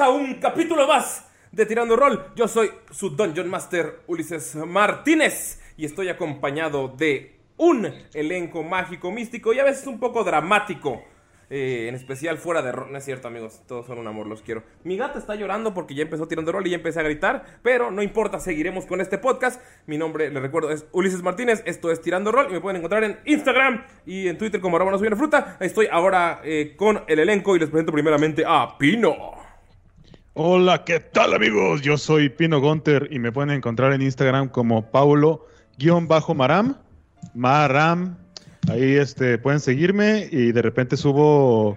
a un capítulo más de Tirando Roll. Yo soy su Dungeon Master Ulises Martínez y estoy acompañado de un elenco mágico, místico y a veces un poco dramático. eh, en especial fuera de rol. No es cierto, amigos. Todos son un amor, los quiero. Mi gata está llorando porque ya empezó tirando rol y ya empecé a gritar. Pero no importa, seguiremos con este podcast. Mi nombre, les recuerdo, es Ulises Martínez. Esto es Tirando Rol y me pueden encontrar en Instagram y en Twitter como arroba no fruta. Estoy ahora eh, con el elenco y les presento primeramente a Pino. Hola, ¿qué tal amigos? Yo soy Pino Gunter y me pueden encontrar en Instagram como Paulo-Maram. Maram. Ahí este, pueden seguirme y de repente subo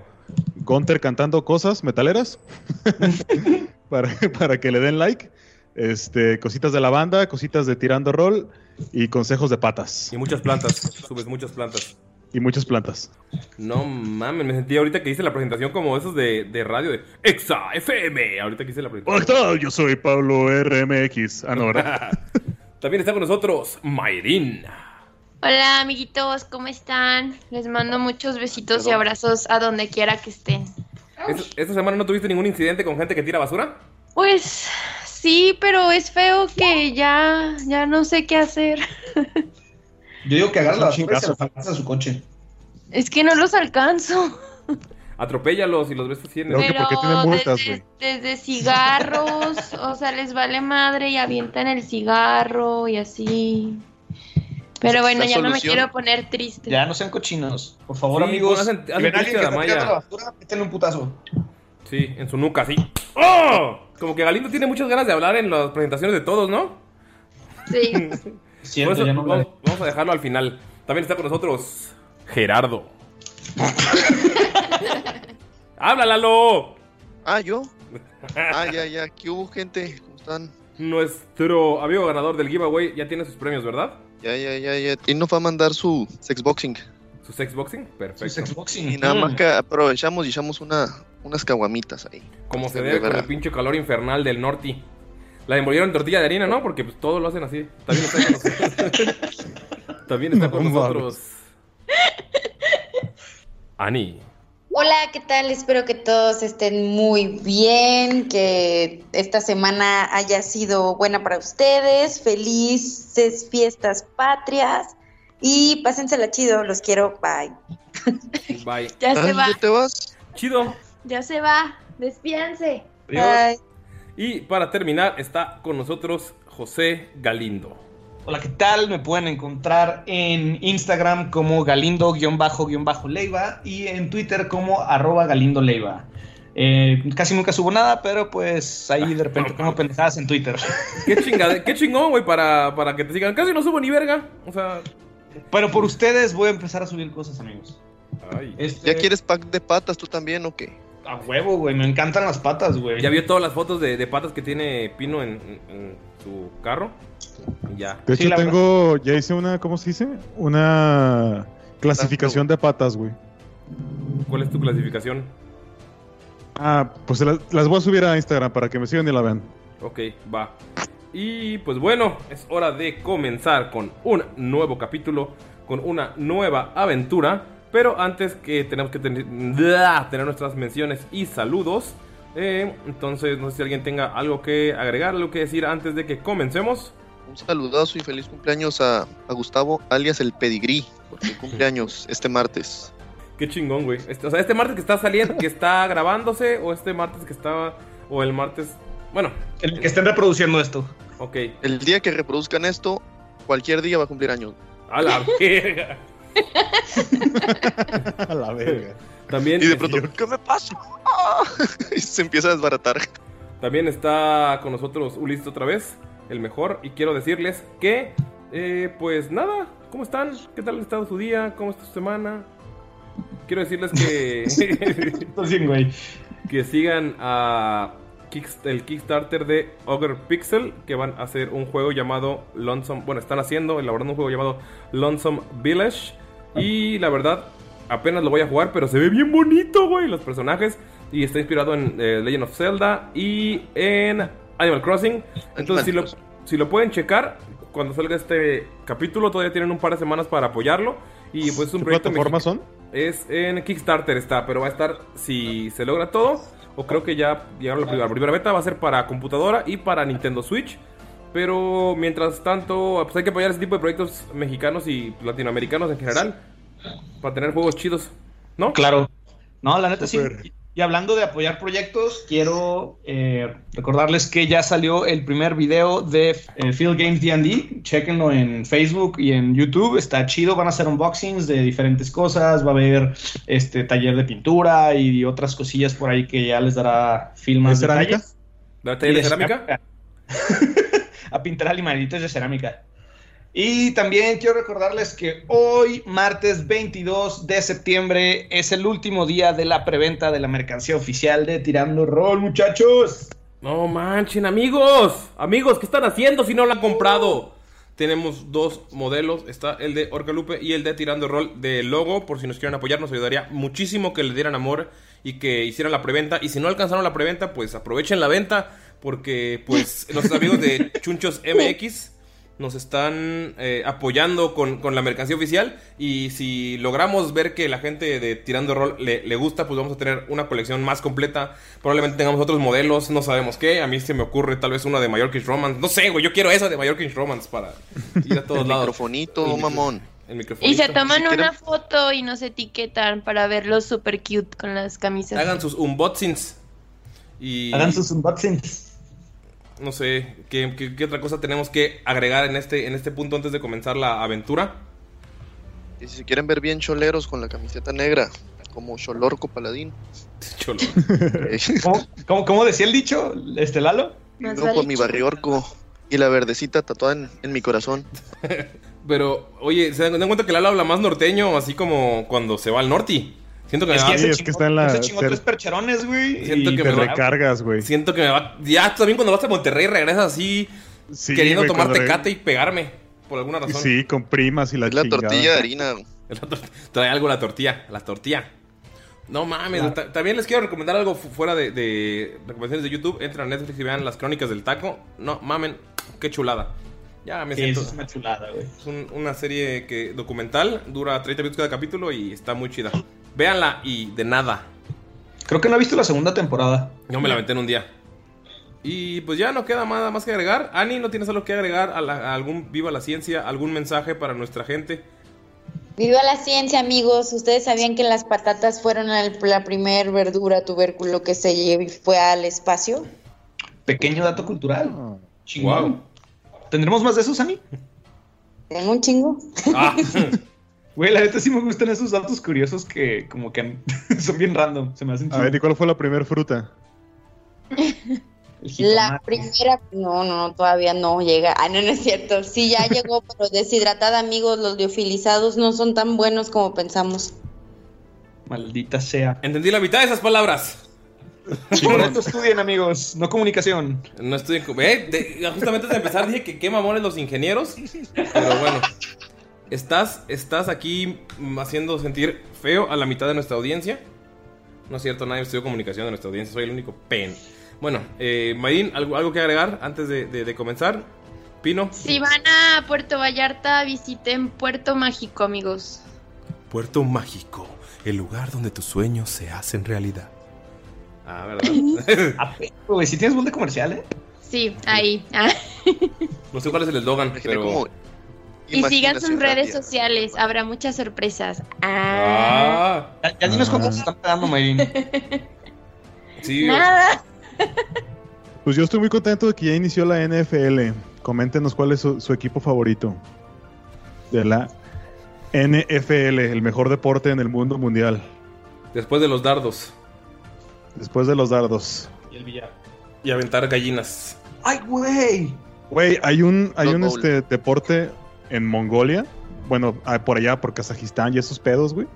Gunter cantando cosas metaleras para, para que le den like. Este, cositas de la banda, cositas de tirando rol y consejos de patas. Y muchas plantas. Subes muchas plantas. Y muchas plantas. No mames, me sentí ahorita que hice la presentación como esos de, de radio de Exa FM. Ahorita que hice la Hola, presentación. ¿qué tal? Yo soy Pablo RMX. Ah, no, ¿verdad? También está con nosotros Mayrin. Hola amiguitos, ¿cómo están? Les mando muchos besitos y abrazos a donde quiera que estén. ¿Es- ¿Esta semana no tuviste ningún incidente con gente que tira basura? Pues sí, pero es feo que ya, ya no sé qué hacer. Yo digo que agarra la basura y se la a su coche. Es que no los alcanzo. Atropéllalos y los ves así en el... Creo que Pero porque tienen multas, desde, güey. desde cigarros, o sea, les vale madre y avientan el cigarro y así. Pero bueno, La ya no me quiero poner triste. Ya no sean cochinos. Por favor, Sí, amigos. hacen- si hacen ven a triste alguien que a está Maya. tirando la basura, métele un putazo. Sí, en su nuca, así. ¡Oh! Como que Galindo tiene muchas ganas de hablar en las presentaciones de todos, ¿no? Sí. Por Cierto, eso ya no vamos, a dejarlo al final. También está con nosotros Gerardo. ¡Habla, Lalo! Ah, ¿yo? Ah, ya, ya. ¿Qué hubo, gente? ¿Cómo están? Nuestro amigo ganador del giveaway ya tiene sus premios, ¿verdad? Ya, ya, ya, ya. Y nos va a mandar su sexboxing. Su sexboxing, perfecto. Su sexboxing. Y nada Mm. más que aprovechamos y echamos una, unas caguamitas ahí. Como se De debe con el pinche calor infernal del norte. La envolvieron en tortilla de harina, ¿no? Porque pues todo lo hacen así. También está con nosotros. También está con No nosotros. Ani. Hola, ¿qué tal? Espero que todos estén muy bien, que esta semana haya sido buena para ustedes, felices fiestas patrias y pásensela chido, los quiero, bye. Bye. Ya se va, ¿Ya te vas? Chido. ya se va. Despídanse. Bye. Y para terminar está con nosotros José Galindo. Hola, ¿qué tal? Me pueden encontrar en Instagram como galindo-leiva y en Twitter como arroba galindo-leiva. Eh, casi nunca subo nada, pero pues ahí de repente como pendejadas en Twitter. Qué chingada, qué chingón, güey, para, para que te sigan. Casi no subo ni verga. O sea, Pero por ustedes voy a empezar a subir cosas, amigos. Ay. Este, ¿Ya quieres pack de patas tú también o qué? A huevo, güey. Me encantan las patas, güey. Ya vio todas las fotos de, de patas que tiene Pino en, en su carro. Y Ya. De hecho, tengo, ya hice una, ¿cómo se dice? Una clasificación de patas, güey. ¿Cuál es tu clasificación? Ah, pues las, las voy a subir a Instagram para que me sigan y la vean. Ok, va. Y pues bueno, es hora de comenzar con un nuevo capítulo, con una nueva aventura. Pero antes que tenemos que tener, tener nuestras menciones y saludos. eh, entonces, no sé si alguien tenga algo que agregar, algo que decir antes de que comencemos. Un saludazo y feliz cumpleaños a, a Gustavo, alias el Pedigrí, porque cumpleaños este martes. Qué chingón, güey. Este- o sea, este martes que está saliendo, que está grabándose, o este martes que estaba, o el martes. Bueno, El que estén reproduciendo esto. ok. El día que reproduzcan esto, cualquier día va a cumplir años. A la verga. A la verga. También, Y de pronto, ¿qué me pasa? y se empieza a desbaratar. también está con nosotros Ulises otra vez, el mejor. Y quiero decirles que, eh, pues nada, ¿cómo están? ¿Qué tal ha estado su día? ¿Cómo está su semana? Quiero decirles que, Estás bien, güey. que sigan a el Kickstarter de Ogre Pixel, que van a hacer un juego llamado Lonesome. Bueno, están haciendo, elaborando un juego llamado Lonesome Village. Y la verdad, apenas lo voy a jugar, pero se ve bien bonito, güey, los personajes. Y está inspirado en eh, Legend of Zelda y en Animal Crossing. Entonces, si lo, si lo pueden checar, cuando salga este capítulo, todavía tienen un par de semanas para apoyarlo. Y pues es un ¿Qué proyecto son? Es en Kickstarter está, pero va a estar si se logra todo. O creo que ya llegaron a la primera, la primera beta, va a ser para computadora y para Nintendo Switch. Pero mientras tanto, pues hay que apoyar ese tipo de proyectos mexicanos y latinoamericanos en general. Para tener juegos chidos. ¿No? Claro. No, la neta sí. Y hablando de apoyar proyectos, quiero eh, recordarles que ya salió el primer video de eh, Field Games D&D. Chequenlo en Facebook y en YouTube. Está chido. Van a hacer unboxings de diferentes cosas. Va a haber este taller de pintura y otras cosillas por ahí que ya les dará film más ¿De cerámica? detalles. ¿La taller Y de cerámica? a pintar animalitos de cerámica. Y también quiero recordarles que hoy, martes 22 de septiembre, es el último día de la preventa de la mercancía oficial de Tirando Roll, muchachos. No manchen, amigos. Amigos, ¿qué están haciendo si no lo han comprado? Tenemos dos modelos. Está el de Orcalupe y el de Tirando Roll de logo. Por si nos quieren apoyar, nos ayudaría muchísimo que le dieran amor y que hicieran la preventa. Y si no alcanzaron la preventa, pues aprovechen la venta. Porque, pues, nuestros amigos de Chunchos MX nos están eh, apoyando con, con la mercancía oficial. Y si logramos ver que la gente de Tirando Roll le, le gusta, pues vamos a tener una colección más completa. Probablemente tengamos otros modelos, no sabemos qué. A mí se me ocurre tal vez una de Mallorquins Romance. No sé, güey, yo quiero esa de Mallorquins Romance para ir a todos El lados. microfonito, El mamón. El microfonito. Y se toman Si quieren- una foto y nos etiquetan para verlos super cute con las camisas. Hagan sus unboxings. Y Hagan sus unboxings. No sé, ¿qué, qué, qué otra cosa tenemos que agregar en este, en este punto antes de comenzar la aventura? Y si se quieren ver bien choleros con la camiseta negra, como Cholorco Paladín. Cholo. eh, ¿Cómo, cómo, cómo decía el dicho, este Lalo? Vale con mi barriorco y la verdecita tatuada en, en mi corazón. Pero, oye, ¿se dan dan cuenta que Lalo habla más norteño, así como cuando se va al norte? Siento que me Es va, que sí, ese es que está en la- ese chingó ser- tres percherones, güey. Siento y que Te me va- recargas, güey. siento que me va. Ya también cuando vas a Monterrey regresas así, Sí, queriendo güey, tomar cuando re- tecate y pegarme. Por alguna razón. Sí, con primas y la Es la chingada. tortilla de harina. Trae algo la tortilla, la tortilla. No mames, ta- también les quiero recomendar algo fu- fuera de, de recomendaciones de YouTube. Entren a Netflix y vean las crónicas del taco. No mamen, qué chulada. Ya me Sí, siento. es una chulada, güey. Es un- una serie que documental, dura 30 minutos cada capítulo y está muy chida. Véanla y de nada. Creo que no he visto la segunda temporada. Yo me la aventé en un día. Y pues ya no queda nada más que agregar. Ani, ¿no tienes algo que agregar a, la- a algún Viva la Ciencia? ¿Algún mensaje para nuestra gente? Viva la ciencia, amigos. ¿Ustedes sabían que las patatas fueron el- la primer verdura tubérculo que se fue al espacio? Pequeño dato cultural. Ah. Chingón. Wow. ¿Tendremos más de esos, Ani? Tengo un chingo. Ah, Güey, la neta sí me gustan esos datos curiosos que como que son bien random. Se me hacen A ver, ¿y cuál fue la primera fruta? La primera, no, no, no, todavía no llega. Ah, no, no es cierto. Sí, ya llegó, pero deshidratada, amigos. Los liofilizados no son tan buenos como pensamos. Maldita sea. Entendí la mitad de esas palabras. Por esto estudien, amigos, no comunicación. No estoy. Eh, de- justamente antes de empezar dije que qué mamones los ingenieros. Pero bueno. Estás, estás aquí haciendo sentir feo a la mitad de nuestra audiencia. No es cierto, nadie estudió comunicación de nuestra audiencia, soy el único pen. Bueno, eh, Mayrin, ¿algo, ¿algo que agregar antes de, de- de comenzar? Pino. Si van a Puerto Vallarta, visiten Puerto Mágico, amigos. Puerto Mágico, el lugar donde tus sueños se hacen realidad. Ah, ¿verdad? Güey, si tienes buen de comercial, ¿eh? Sí, ahí. Ah. no sé cuál es el eslogan, pero. Y sigan sus redes sociales, habrá muchas sorpresas. Ah. Ah, Ya, ya dinos cuánto se están pagando, Mayrin. sí. Nada. Pues yo estoy muy contento de que ya inició la NFL. Coméntenos cuál es su, su equipo favorito de la NFL, el mejor deporte en el mundo mundial, Después de los dardos después de los dardos. Y el billar. y aventar gallinas. ¡Ay, güey! Güey, hay un, hay un este, deporte en Mongolia, bueno, ah, por allá, por Kazajistán y esos pedos, güey,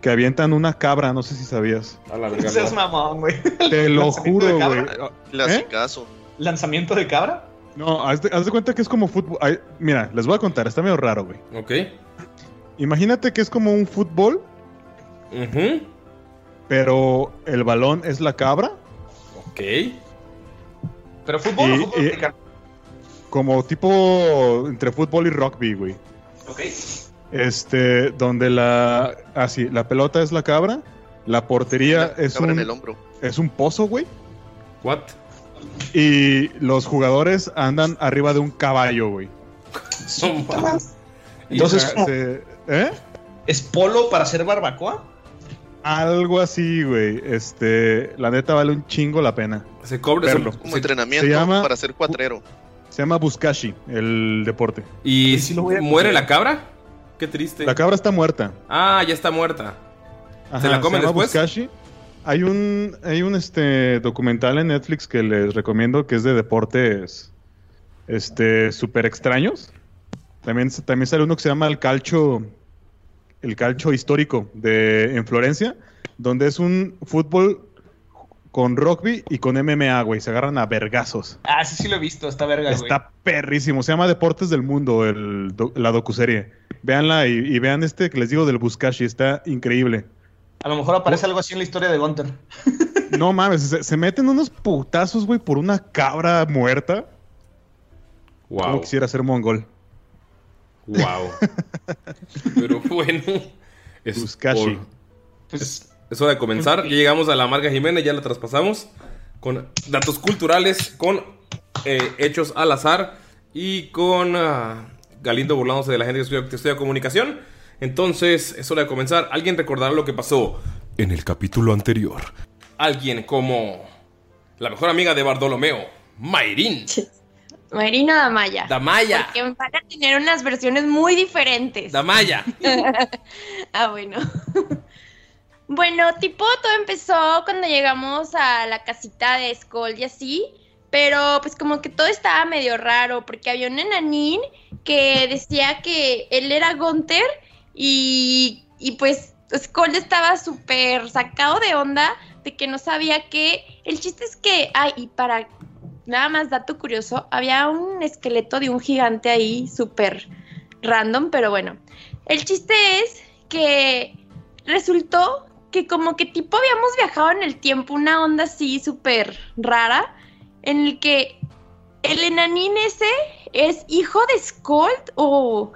que avientan una cabra, no sé si sabías. A la verga. seas mamón, güey. Te lo ¿Lanzamiento de juro, güey. Clasicazo. ¿Lanzamiento de cabra? No, haz de, haz de cuenta que es como fútbol. ay, mira, les voy a contar, está medio raro, güey. Ok. Imagínate que es como un fútbol, Ujú. pero el balón es la cabra, Ok. ¿Pero fútbol Y- o fútbol y- americano? Como tipo entre fútbol y rugby, güey. Ok. Este, donde la, así, la pelota es la cabra, la portería es Cabra en el un, hombro. es un pozo, güey, What? y los jugadores andan arriba de un caballo, güey. Mames. Entonces, O sea, ¿cómo? se- ¿eh? ¿Es polo para hacer barbacoa? Algo así, güey. Este, la neta vale un chingo la pena. Se cobra. Como se- entrenamiento se llama- para ser cuatrero. Se llama Buskashi, el deporte. ¿Y Sí lo voy a muere la cabra? Qué triste. La cabra está muerta. Ah, ya está muerta. Ajá, ¿Se la comen llama después? Buzkashi. Hay un, hay un este documental en Netflix que les recomiendo que es de deportes este súper extraños. También, también sale uno que se llama el calcio, el calcio histórico de en Florencia, donde es un fútbol con rugby y con MMA, güey. Se agarran a vergazos. Ah, sí, sí lo he visto, está verga, güey. Está perrísimo. Se llama Deportes del Mundo, el, do- la docuserie. Véanla y, y vean este que les digo del Buskashi. Está increíble. A lo mejor aparece algo así en la historia de Gunter. No mames, se, se meten unos putazos, güey, por una cabra muerta. Wow. Como quisiera ser mongol. Wow. Pero bueno. Es, Buzkashi. hor- es, es hora de comenzar. Ya llegamos a la Marga Jiménez, ya la traspasamos. Con datos culturales, con eh, hechos al azar y con ah, Galindo burlándose de la gente que estudia, que estudia comunicación. Entonces, es hora de comenzar. ¿Alguien recordará lo que pasó en el capítulo anterior? Alguien como la mejor amiga de Bartolomeo, Mayrin. Marina Damaya. Damaya. Porque van a tener unas versiones muy diferentes. Damaya. ah, bueno. Bueno, tipo, todo empezó cuando llegamos a la casita de Skull y así. Pero pues como que todo estaba medio raro porque había un enanín que decía que él era Gunther y, y pues Skull estaba súper sacado de onda de que no sabía que... El chiste es que... Ay, y para nada más dato curioso, había un esqueleto de un gigante ahí súper random, pero bueno. El chiste es que resultó que como que tipo habíamos viajado en el tiempo, una onda así súper rara, en el que el enanín ese es hijo de Skold o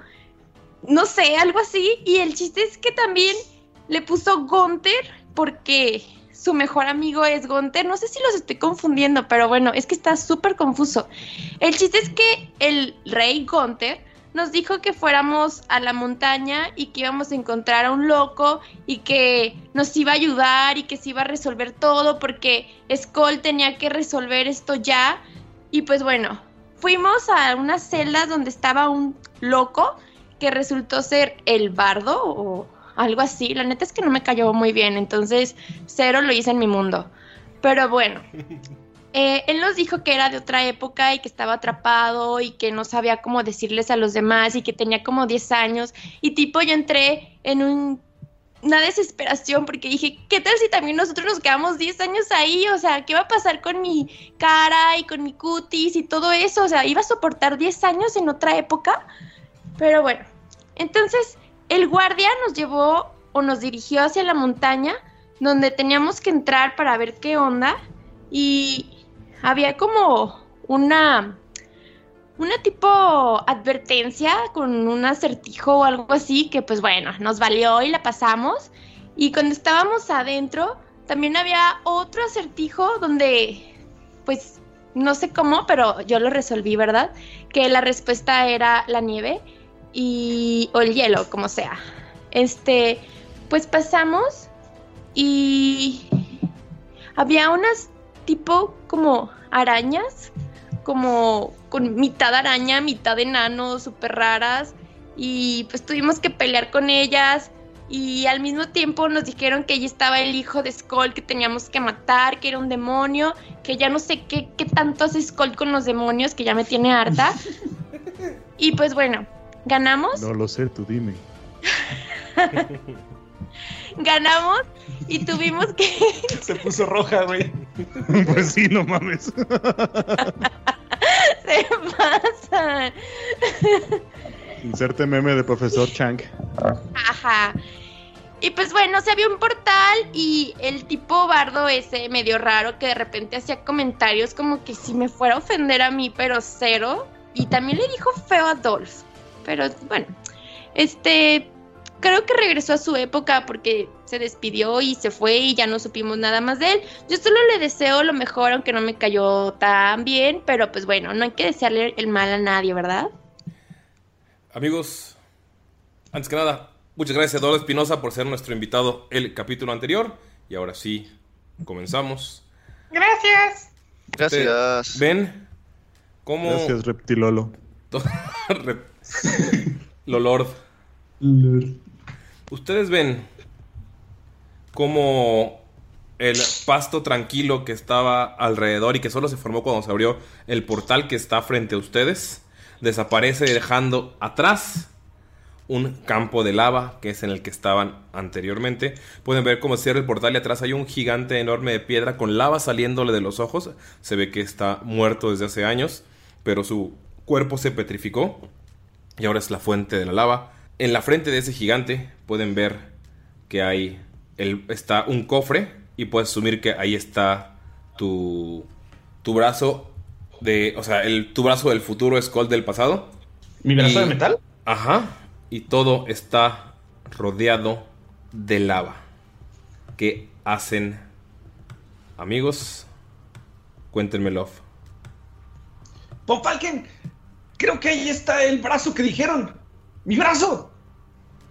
no sé, algo así. Y el chiste es que también le puso Gunther porque su mejor amigo es Gunther. No sé si los estoy confundiendo, pero bueno, es que está súper confuso. El chiste es que el rey Gunther nos dijo que fuéramos a la montaña y que íbamos a encontrar a un loco y que nos iba a ayudar y que se iba a resolver todo porque Skoll tenía que resolver esto ya. Y pues bueno, fuimos a una celda donde estaba un loco que resultó ser el bardo o algo así. La neta es que no me cayó muy bien, entonces cero lo hice en mi mundo. Pero bueno, eh, él nos dijo que era de otra época y que estaba atrapado y que no sabía cómo decirles a los demás y que tenía como 10 años. Y tipo yo entré en un una desesperación porque dije, ¿qué tal si también nosotros nos quedamos 10 años ahí? O sea, ¿qué va a pasar con mi cara y con mi cutis y todo eso? O sea, iba a soportar 10 años en otra época. Pero bueno, entonces el guardia nos llevó o nos dirigió hacia la montaña donde teníamos que entrar para ver qué onda y había como una una tipo advertencia con un acertijo o algo así que pues bueno, nos valió y la pasamos. Y cuando estábamos adentro, también había otro acertijo donde pues no sé cómo, pero yo lo resolví, ¿verdad? Que la respuesta era la nieve y o el hielo, como sea. Este, pues pasamos y había unas tipo como arañas como con mitad araña, mitad enano, súper raras. Y pues tuvimos que pelear con ellas. Y al mismo tiempo nos dijeron que allí estaba el hijo de Skull que teníamos que matar, que era un demonio, que ya no sé qué, qué tanto hace Skull con los demonios, que ya me tiene harta. y pues bueno, ganamos. No lo sé, tú dime. ganamos y tuvimos que. Se puso roja, güey. pues sí, no mames. Se pasan. Inserte meme de profesor Chang. Ajá. Y pues bueno, se había un portal y el tipo bardo ese medio raro que de repente hacía comentarios como que si me fuera a ofender a mí, pero cero. Y también le dijo feo a Dolph. Pero bueno, este, creo que regresó a su época porque se despidió y se fue y ya no supimos nada más de él. Yo solo le deseo lo mejor, aunque no me cayó tan bien, pero pues bueno, no hay que desearle el mal a nadie, ¿verdad? Amigos, antes que nada, muchas gracias a Eduardo Espinosa por ser nuestro invitado el capítulo anterior. Y ahora sí, comenzamos. Gracias. Gracias. ¿Ven cómo... Gracias, Reptilolo. Rep- Lolord. Ustedes ven cómo el pasto tranquilo que estaba alrededor y que solo se formó cuando se abrió el portal que está frente a ustedes desaparece dejando atrás un campo de lava que es en el que estaban anteriormente. Pueden ver cómo cierra el portal y atrás hay un gigante enorme de piedra con lava saliéndole de los ojos. Se ve que está muerto desde hace años, pero su cuerpo se petrificó y ahora es la fuente de la lava. En la frente de ese gigante pueden ver que hay el, está un cofre y puedes asumir que ahí está tu, tu brazo de, o sea, el, tu brazo del futuro es Colt del pasado. ¿Mi brazo Y- de metal? Ajá. Y todo está rodeado de lava. ¿Qué hacen, amigos? Cuéntenme, love. Von Falken, creo que ahí está el brazo que dijeron. ¡Mi brazo!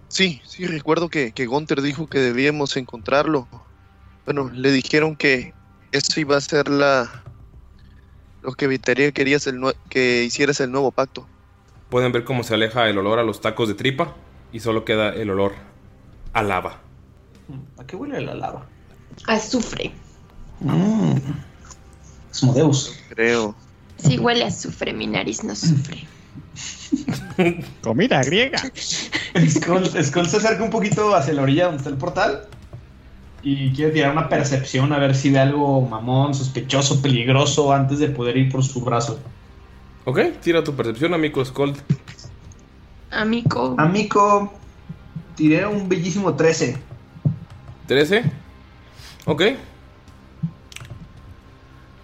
Sí, sí, recuerdo que, que Gunther dijo que debíamos encontrarlo. Bueno, le dijeron que eso iba a ser la lo que evitaría que, el que hicieras el nuevo pacto. Pueden ver cómo se aleja el olor a los tacos de tripa y solo queda el olor a lava. ¿A qué huele la lava? Azufre. Mmm. Asmodeus. Creo. Sí, huele a azufre, mi nariz no sufre. Comida griega. Skull, Skull se acerca un poquito hacia la orilla donde está el portal y quiere tirar una percepción a ver si ve algo mamón, sospechoso, peligroso antes de poder ir por su brazo. Ok, tira tu percepción, amigo Scold. Amigo. Amico, tiré un bellísimo 13. 13. Ok.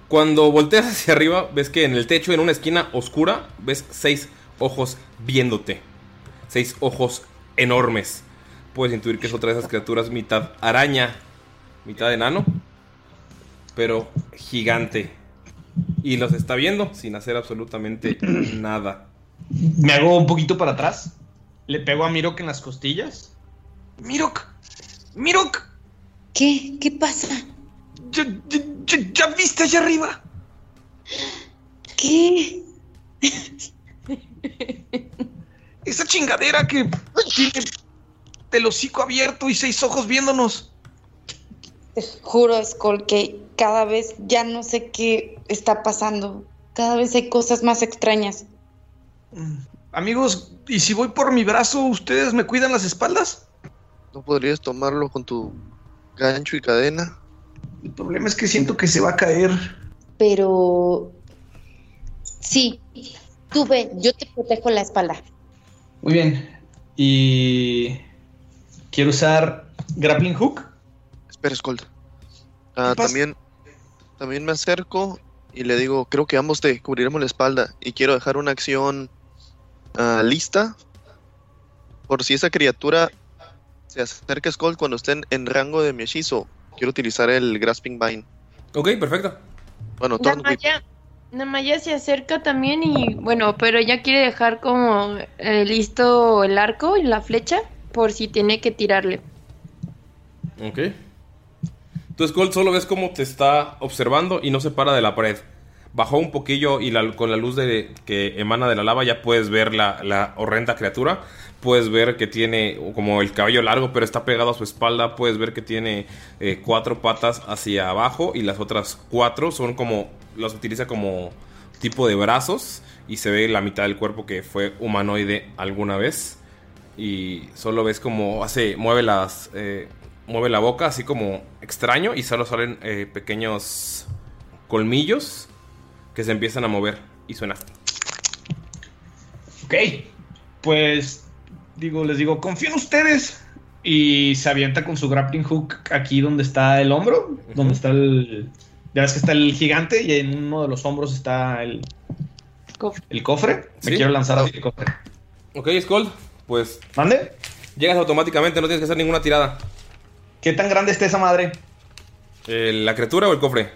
Cuando volteas hacia arriba, ves que en el techo, en una esquina oscura, ves seis ojos viéndote. Seis ojos enormes. Puedes intuir que es otra de esas criaturas mitad araña, mitad enano, pero gigante. Y los está viendo sin hacer absolutamente nada. Me hago un poquito para atrás. Le pego a Mirok en las costillas. Mirok, Mirok, ¿Qué? ¿Qué pasa? ¿Ya, ya- ya- ya viste allá arriba? ¿Qué? Esa chingadera que tiene el hocico abierto y seis ojos viéndonos. Te juro, Skull, que cada vez ya no sé qué está pasando. Cada vez hay cosas más extrañas. Amigos, ¿y si voy por mi brazo, ustedes me cuidan las espaldas? ¿No podrías tomarlo con tu gancho y cadena? El problema es que siento que se va a caer. Pero sí, tú ve, yo te protejo la espalda. Muy bien. Y quiero usar grappling hook. Espera, Skull. Ah, también, también me acerco y le digo, creo que ambos te cubriremos la espalda y quiero dejar una acción ah, lista por si esa criatura se acerca a Skull cuando estén en rango de mi hechizo. Quiero utilizar el Grasping Vine. Ok, perfecto. Bueno. Namaya, Namaya se acerca también y bueno, pero ella quiere dejar como eh, listo el arco y la flecha por si tiene que tirarle. Ok. Tú, Skull, solo ves cómo te está observando y no se para de la pared. Bajó un poquillo y la- con la luz de, que emana de la lava ya puedes ver la, la horrenda criatura. Puedes ver que tiene como el cabello largo, pero está pegado a su espalda. Puedes ver que tiene eh, cuatro patas hacia abajo y las otras cuatro son como. Las utiliza como tipo de brazos. Y se ve la mitad del cuerpo que fue humanoide alguna vez. Y solo ves como hace. Mueve las. eh, mueve la boca así como extraño. Y solo salen eh, pequeños colmillos que se empiezan a mover. Y suena. Ok. Pues digo, les digo, confío en ustedes. Y se avienta con su grappling hook aquí donde está el hombro, donde está el. Ya ves que está el gigante y en uno de los hombros está el, el cofre. Me quiero lanzar hacia el cofre. Ok, Skull, pues. ¿Mande? Llegas automáticamente, no tienes que hacer ninguna tirada. ¿Qué tan grande está esa madre? Eh, ¿La criatura o el cofre?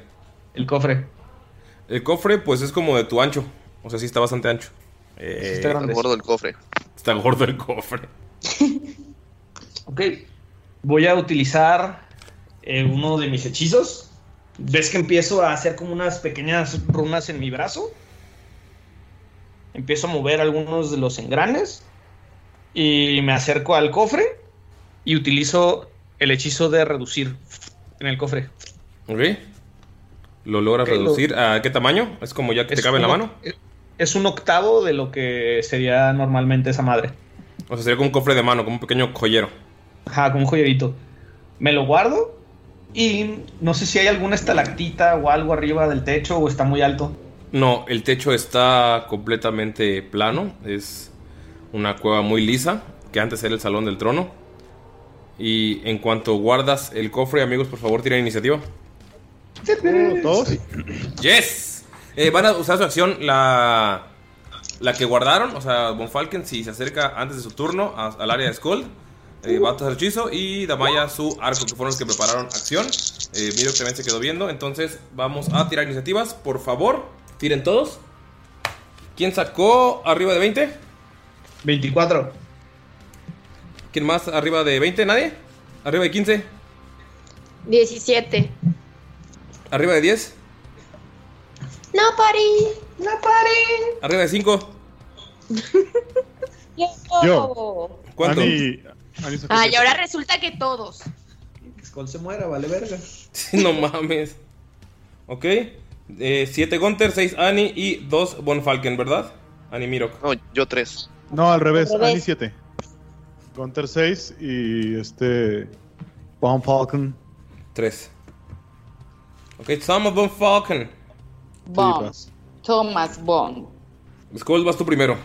El cofre. El cofre, pues es como de tu ancho. O sea, sí está bastante ancho. Eh, está grande. gordo el cofre. Está gordo el cofre. Ok. Voy a utilizar eh, uno de mis hechizos. ¿Ves que empiezo a hacer como unas pequeñas runas en mi brazo? Empiezo a mover algunos de los engranes. Y me acerco al cofre. Y utilizo el hechizo de reducir en el cofre. Ok. Lo logras Ok, lo- reducir. ¿A qué tamaño? Es como ya que te Es cabe en la mano. Es un octavo de lo que sería normalmente esa madre. O sea, sería como un cofre de mano, como un pequeño joyero. Ajá, como un joyerito. Me lo guardo. Y no sé si hay alguna estalactita o algo arriba del techo o está muy alto. No, el techo está completamente plano. Es una cueva muy lisa, que antes era el salón del trono. Y en cuanto guardas el cofre, amigos, por favor, tiren iniciativa. ¿Todos? Yes. Eh, van a usar su acción la, la que guardaron. O sea, Von Falken, si se acerca antes de su turno a- al área de Skull, eh, va a usar hechizo. Y Damaya su arco, que fueron los que prepararon acción. Eh, Miro que también se quedó viendo. Entonces, vamos a tirar iniciativas. Por favor, tiren todos. ¿Quién sacó arriba de 20? 24. ¿Quién más arriba de 20? ¿Nadie? ¿Arriba de 15? 17. ¿Arriba de 10? No parí, no parí. ¿Arriba de 5? Yo. ¿Cuánto? Ani- Ani Ah, y ahora resulta que todos. Skull se muera, vale verga. no mames. Ok. 7 Gunter, 6 Annie y 2 Von Falken, ¿verdad? Annie Mirok. No, yo tres. No, al revés. Al revés. Ani 7. Gunter 6 y este. Bomb Falcon. 3. Ok, Thomas Von Bond. Thomas Bond. Skull, vas tú primero.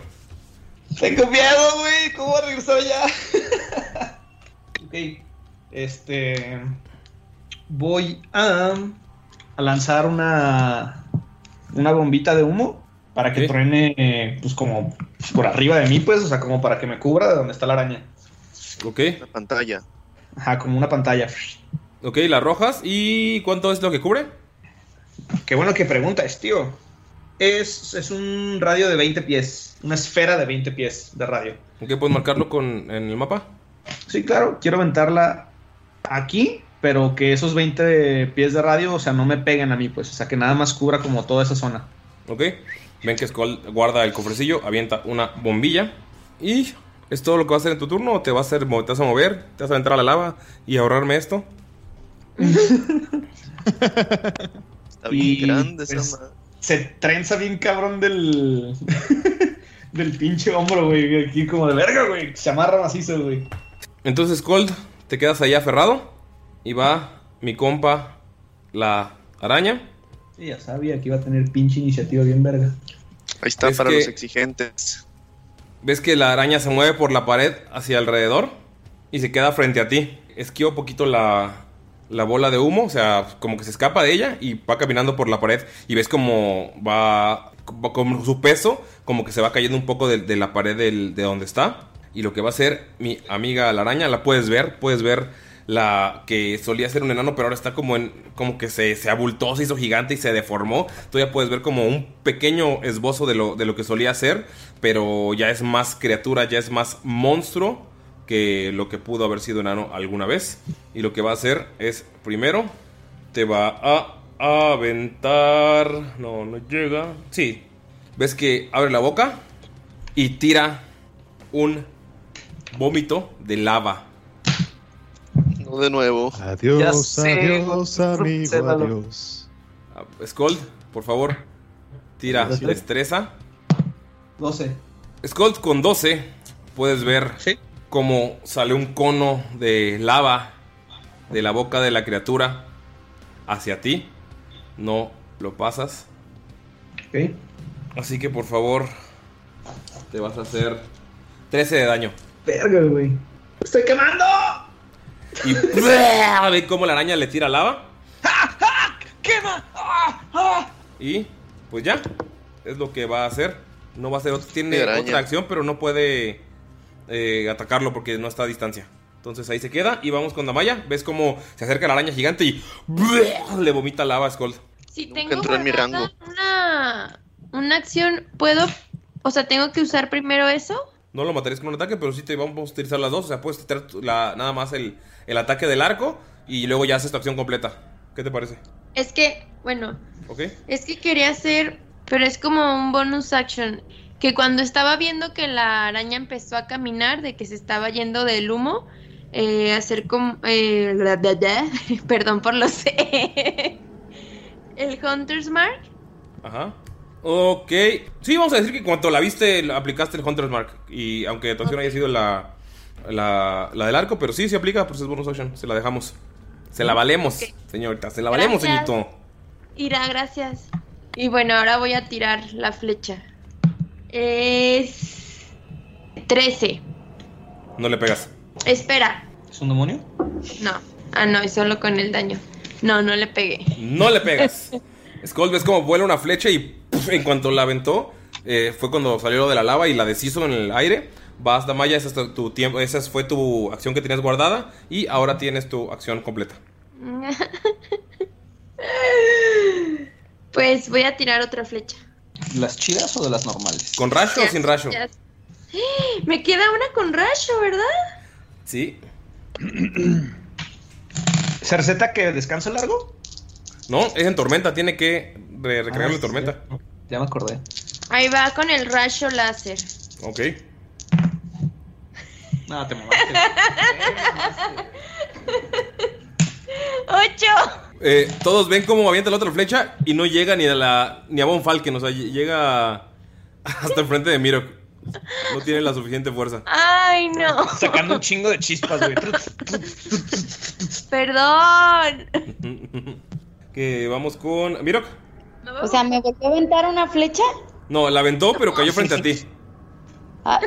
Tengo miedo, güey. ¿Cómo regresar ya? ok. Este. Voy a, a lanzar una. Una bombita de humo. Para que Ok. truene, pues como por arriba de mí, pues. O sea, como para que me cubra de donde está la araña. Ok. La pantalla. Ajá, como una pantalla. Ok, la rojas. ¿Y cuánto es lo que cubre? Qué bueno que preguntas, tío. Es, es un radio de 20 pies. Una esfera de 20 pies de radio. Ok, puedes marcarlo con, en el mapa. Sí, claro, quiero aventarla aquí, pero que esos 20 pies de radio, o sea, no me peguen a mí, pues. O sea, que nada más cubra como toda esa zona. Ok. Ven que Skull guarda el cofrecillo, avienta una bombilla. ¿Y es todo lo que vas a hacer en tu turno? ¿O te vas a, hacer, te vas a mover? ¿Te vas a entrar a la lava y ahorrarme esto? Está bien Y, grande esa pues, madre. Se trenza bien cabrón del. del pinche hombro, güey. Aquí como de verga, güey. Se amarra macizo, güey. Entonces, Cold, te quedas ahí aferrado y va mi compa, la araña. Sí, ya sabía que iba a tener pinche iniciativa bien verga. Ahí está Es para que- los exigentes. Ves que la araña se mueve por la pared hacia alrededor y se queda frente a ti. Esquiva un poquito la, la bola de humo, o sea, como que se escapa de ella y va caminando por la pared y ves como va, con su peso, como que se va cayendo un poco de, la pared de donde está. Y lo que va a hacer mi amiga la araña, la puedes ver, puedes ver la que solía ser un enano, pero ahora está como en como que se, se abultó, se hizo gigante y se deformó. Tú ya puedes ver como un pequeño esbozo de lo, de lo que solía ser, pero ya es más criatura, ya es más monstruo que lo que pudo haber sido enano alguna vez. Y lo que va a hacer es, primero, te va a aventar... No, no llega. Sí. Ves que abre la boca y tira un vómito de lava. No de nuevo. Adiós, Ya sé, adiós, amigo, adiós. Ah, Skold, por favor, tira destreza. 12. Skold con 12 puedes ver Sí. Cómo sale un cono de lava de la boca de la criatura hacia ti. No lo pasas. Ok. Así que por favor, te vas a hacer 13 de daño. Verga, güey. ¡Estoy quemando! Y ve cómo la araña le tira lava. ¡Quema! ¡Ah! ¡Ah! Y pues ya, es lo que va a hacer. No va a hacer otra, tiene otra acción, pero no puede eh, atacarlo porque no está a distancia. Entonces ahí se queda y vamos con Damaya. Ves cómo se acerca la araña gigante y le vomita lava a Skull. Si tengo entró en mi rango. Una, una acción, ¿puedo? O sea, ¿tengo que usar primero eso? No lo matarías con un ataque, pero sí te vamos a utilizar las dos. O sea, puedes tu- la- nada más el, el ataque del arco y luego ya haces tu acción completa. ¿Qué te parece? Es que, bueno, ¿Ok? es que quería hacer, pero es como un bonus action. Que cuando estaba viendo que la araña empezó a caminar, de que se estaba yendo del humo, eh, hacer como... eh, perdón por lo sé. El Hunter's Mark. Ajá. Ok. Sí, vamos a decir que cuando la viste, aplicaste el Hunter's Mark. Y aunque tu acción haya sido la, la, la del arco, pero sí, se aplica, pues es bonus action. Se la dejamos. Se la valemos, señorita. Se la valemos, Gracias. señorito. Ira, gracias. Y bueno, ahora voy a tirar la flecha. Es 13. No le pegas. Espera. ¿Es un demonio? No. Ah, no, es solo con el daño. No, no le pegué. No le pegas. Skull, ves como vuela una flecha y en cuanto la aventó, eh, fue cuando salió lo de la lava y la deshizo en el aire. Vas, Damaya, esa, es tu- tu tiempo, esa fue tu acción que tenías guardada y ahora tienes tu acción completa. Pues voy a tirar otra flecha. ¿Las chidas o de las normales? ¿Con rayo o sin rayo? Ya- Me queda una con rayo, ¿verdad? Sí. ¿Se receta que descanso largo? No, es en tormenta, tiene que re- recargarlo Ah, en tormenta. Ya me acordé. Ahí va con el rayo láser. Ok. No, te mamaste. ¡Ocho! Eh, todos ven cómo avienta la otra flecha y no llega ni a la ni a Von Falken, o sea, ll- llega hasta enfrente de Mirok. No tiene la suficiente fuerza. ¡Ay, no! Sacando un chingo de chispas, güey. Perdón. Que vamos con Mirok. O sea, ¿me volvió a aventar una flecha? No, la aventó, pero cayó frente a ti. Ah,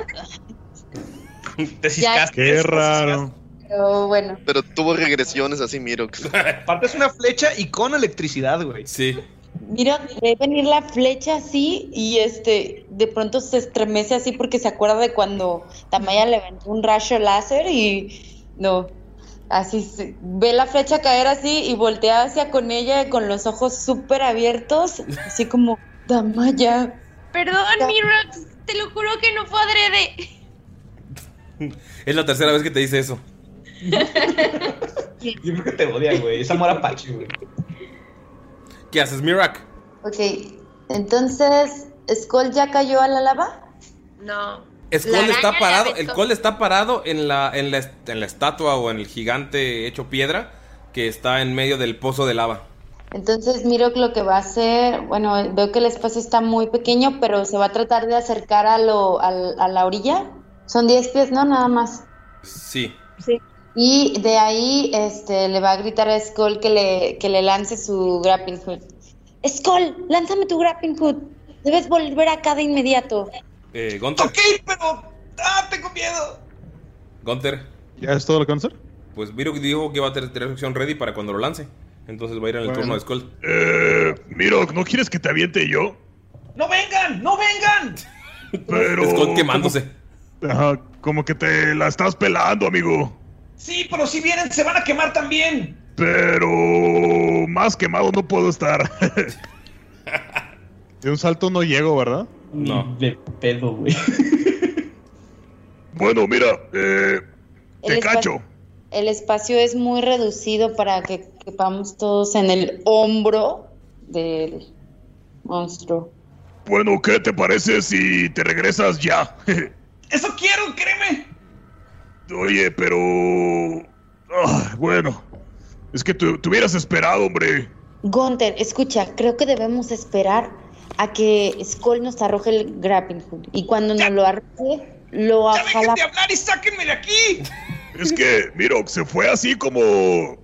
Te ciscaste. Qué raro. Pero bueno. Pero tuvo regresiones así, Mirox. Aparte es una flecha y con electricidad, güey. Sí. Mira, ve venir la flecha así y este, de pronto se estremece así porque se acuerda de cuando Tamaya le aventó un rayo láser y no, así se- ve la flecha caer así y voltea hacia con ella con los ojos súper abiertos, así como, Tamaya. Perdón, Mirox. Te lo juro que no fue adrede. Es la tercera vez que te dice eso. Yo creo que te odia, güey. Es amor apache, güey. ¿Qué haces, Mirak? Ok, entonces, ¿Skull ya cayó a la lava? No. Skull está parado, el Skull está parado en la, en, la, en la estatua o en el gigante hecho piedra que está en medio del pozo de lava. Entonces miro lo que va a hacer, bueno, veo que el espacio está muy pequeño, pero se va a tratar de acercar a, lo, al- a la orilla. Son 10 pies, ¿no? Nada más. Sí. Sí. Y de ahí este, le va a gritar a Skull que le, que le lance su grappling hood. Skull, lánzame tu grappling hood. Debes volver acá de inmediato. Eh, Gunter. Ok, pero. ¡Ah, tengo miedo! Gunter. ¿Ya es todo lo que van a hacer? Pues Miro dijo que va a tener tener acción ready para cuando lo lance. Entonces va a ir en el Bueno. turno de Skull. Eh, Mirok, ¿no quieres que te aviente yo? ¡No vengan! ¡No vengan! Pero. Skull quemándose. Ajá, como que te la estás pelando, amigo. Sí, pero si vienen, se van a quemar también. Pero. Más quemado no puedo estar. De un salto no llego, ¿verdad? No. De pedo, güey. bueno, mira, eh, El te espa- cacho. El espacio es muy reducido para que quepamos todos en el hombro del monstruo. Bueno, ¿qué te parece si te regresas ya? ¡Eso quiero, créeme! Oye, pero. ah, bueno. Es que te, te hubieras esperado, hombre. Gunther, escucha, creo que debemos esperar a que Skull nos arroje el grappling hook. Y cuando nos lo arroje, lo ¡Ya dejen de hablar y sáquenme de aquí! Es que, Mirok, se fue así como.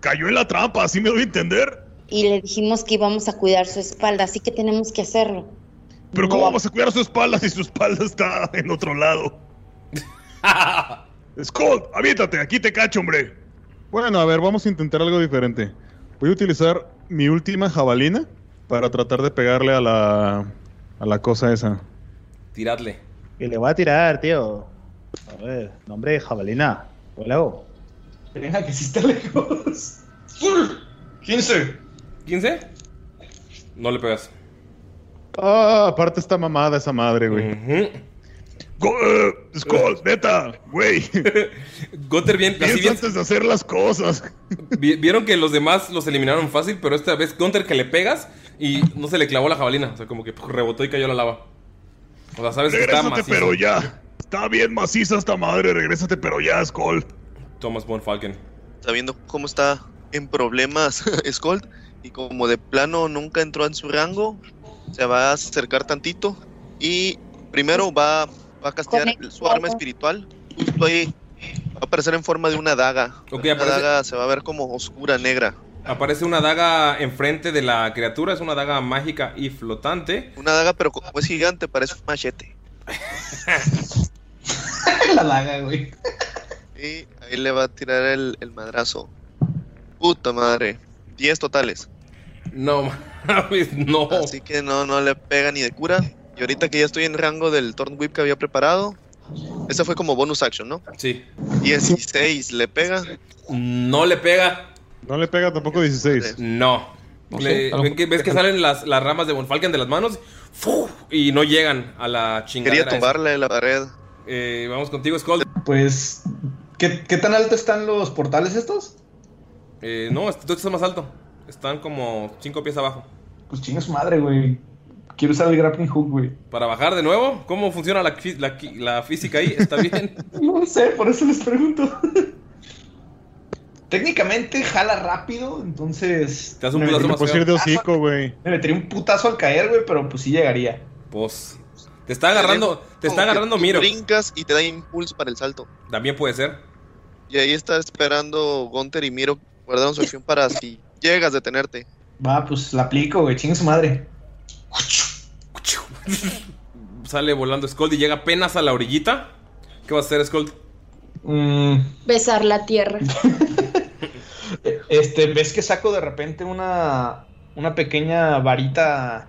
Cayó en la trampa, así me doy a entender. Y le dijimos que íbamos a cuidar su espalda, así que tenemos que hacerlo. Pero No ¿cómo va- vamos a cuidar su espalda si su espalda está en otro lado? Skull, aviéntate, aquí te cacho, hombre. Bueno, a ver, vamos a intentar algo diferente. Voy a utilizar mi última jabalina para tratar de pegarle a la, a la cosa esa. Tiradle. Y le voy a tirar, tío. A ver, nombre de jabalina. ¿Cómo le hago? Venga, que sí está lejos. 15. ¿15? No le pegas. Ah, aparte está mamada esa madre, güey. Go- eh, Skull, neta, güey. Gunter bien, así bien. antes de hacer las cosas. vi- Vieron que los demás los eliminaron fácil, pero esta vez Gunter que le pegas y no se le clavó la jabalina. O sea, como que rebotó y cayó a la lava. O sea, sabes que está Regrésate, macizo. pero ya. Está bien maciza esta madre, regrésate, pero ya, Skull. Thomas Von Falken. Sabiendo cómo está en problemas Skull y como de plano nunca entró en su rango, se va a acercar tantito y primero va, va a castear Conectado. su arma espiritual. Justo ahí va a aparecer en forma de una daga. Ok, Una aparece- daga se va a ver como oscura, negra. Aparece una daga enfrente de la criatura. Es una daga mágica y flotante. Una daga, pero como es gigante, parece un machete. La daga, güey. Y ahí le va a tirar el, el madrazo. Puta madre. 10 totales. No, mames, no. Así que no, no le pega ni de cura. Y ahorita que ya estoy en rango del Torn Whip que había preparado. Ese fue como bonus action, ¿no? Sí. 16 le pega. No le pega. No le pega tampoco 16. No. No Le- sé, a lo ven que, ¿Ves que salen las, las ramas de Von Falken de las manos? ¡Fu! Y no llegan a la chingadera. Quería tumbarle la pared. esa. Eh, vamos contigo, Skull. Pues. ¿qué, ¿Qué tan alto están los portales estos? Eh, no, tú estás más alto. Están como cinco pies abajo. Pues chinga su madre, güey. Quiero usar el grappling hook, güey. ¿Para bajar de nuevo? ¿Cómo funciona la, física ahí? ¿Está bien? No sé, por eso les pregunto. Técnicamente jala rápido, entonces. Te das un me putazo metería más ir de hocico, güey. Me metería un putazo al caer, güey, pero pues sí llegaría. Pues. Te está agarrando. Te está agarrando Miro. Brincas y te da impulso para el salto. También puede ser. Y ahí está esperando Gunter y Miro. Guardaron su acción para si llegas a detenerte. Va, pues la aplico, güey, chinga su madre. Sale volando Skull y llega apenas a la orillita. ¿Qué va a hacer Skull? Mm, Besar la tierra. este, ¿ves que saco de repente una, una pequeña varita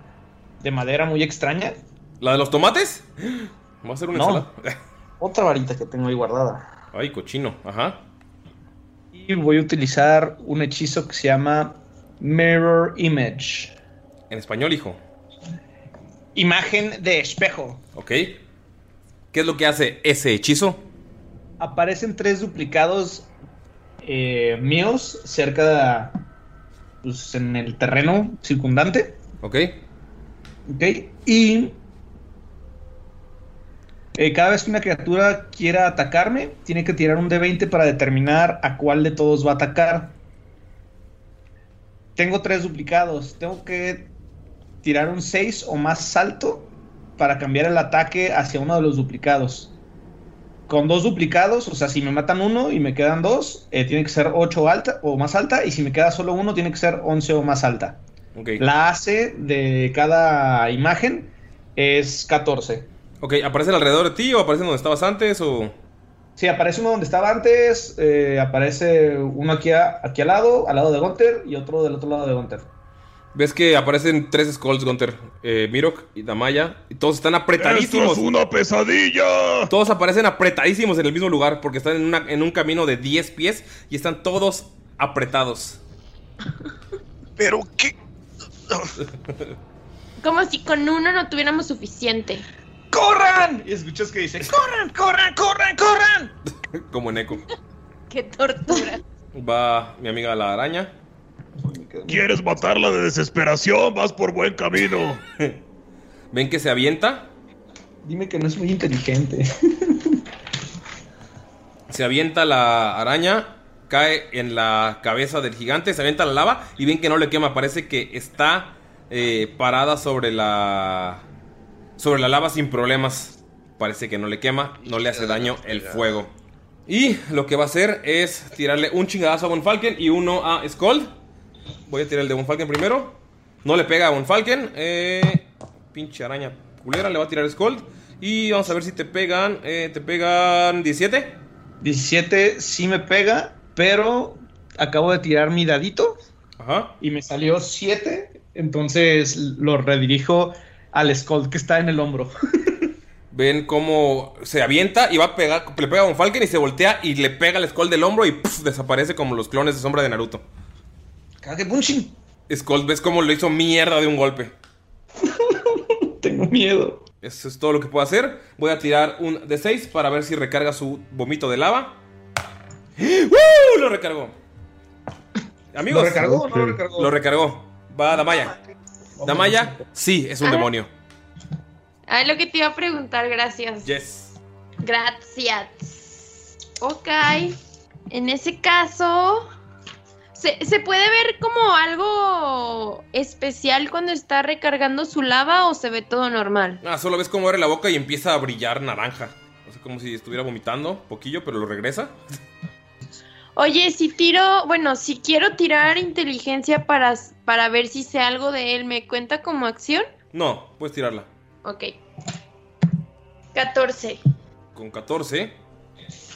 de madera muy extraña? ¿La de los tomates? Va a ser una No. ensalada. Otra varita que tengo ahí guardada. Ay, cochino. Ajá. Y voy a utilizar un hechizo que se llama Mirror Image. En español, hijo. Imagen de espejo. ¿Ok? ¿Qué es lo que hace ese hechizo? Aparecen tres duplicados eh, míos cerca de, pues, en el terreno circundante. ¿Ok? Ok. Y eh, cada vez que una criatura quiera atacarme, tiene que tirar un D20 para determinar a cuál de todos va a atacar. Tengo tres duplicados. Tengo que tirar un 6 o más salto para cambiar el ataque hacia uno de los duplicados. con dos duplicados, o sea, si me matan uno y me quedan dos, eh, tiene que ser 8 alta o más alta, y si me queda solo uno, tiene que ser 11 o más alta. Ok. La AC de cada imagen es 14. Ok, ¿aparecen alrededor de ti o aparecen donde estabas antes o...? Sí, aparece uno donde estaba antes, eh, aparece uno aquí, a- aquí al lado, al lado de Gunter, y otro del otro lado de Gunter. Ves que aparecen tres Skulls, Gunter. Eh, Mirok y Damaya. Y todos están apretadísimos. ¡Esto es una pesadilla! Todos aparecen apretadísimos en el mismo lugar porque están en, una- en un camino de 10 pies y están todos apretados. Pero qué. Como si con uno no tuviéramos suficiente. ¡Corran! Y escuchas que dice, ¡corran, corran, corran, corran! Como en eco. Qué tortura. Va mi amiga la araña. ¿Quieres matarla de desesperación? Vas por buen camino. Ven que se avienta. Dime que no es muy inteligente. Se avienta la araña. Cae en la cabeza del gigante. Se avienta la lava. Y ven que no le quema. Parece que está eh, parada sobre la. Sobre la lava sin problemas. Parece que no le quema. No le hace daño el fuego. Y lo que va a hacer es tirarle un chingadazo a Von Falken y uno a Skold. Voy a tirar el de Von Falken primero. No le pega a Von Falken. Eh, pinche araña culera, le va a tirar Skold. Y vamos a ver si te pegan. eh, te pegan 17. 17 sí me pega, pero acabo de tirar mi dadito Ajá. y me salió 7, entonces lo redirijo al Skull que está en el hombro. Ven cómo se avienta y va a pegar. Le pega a Von Falken y se voltea y le pega al Skold del hombro y desaparece como los clones de sombra de Naruto. Kage Bunshin. Skull, ves cómo lo hizo mierda de un golpe. Tengo miedo. Eso es todo lo que puedo hacer. Voy a tirar un de 6 para ver si recarga su vómito de lava. ¡Uh! Lo recargó. Amigos. ¿Lo recargó o no lo recargó? Lo recargó. Va Damaya. Damaya, sí, es un Ah. demonio. Ah, lo que te iba a preguntar, gracias. Yes. Gracias. Ok. En ese caso. ¿Se, se puede ver como algo especial cuando está recargando su lava o se ve todo normal? Ah, solo ves cómo abre la boca y empieza a brillar naranja. O sea, como si estuviera vomitando poquillo, pero lo regresa. Oye, si tiro, bueno, si quiero tirar inteligencia para, para ver si sé algo de él, ¿me cuenta como acción? No, puedes tirarla. Ok. 14. Con 14.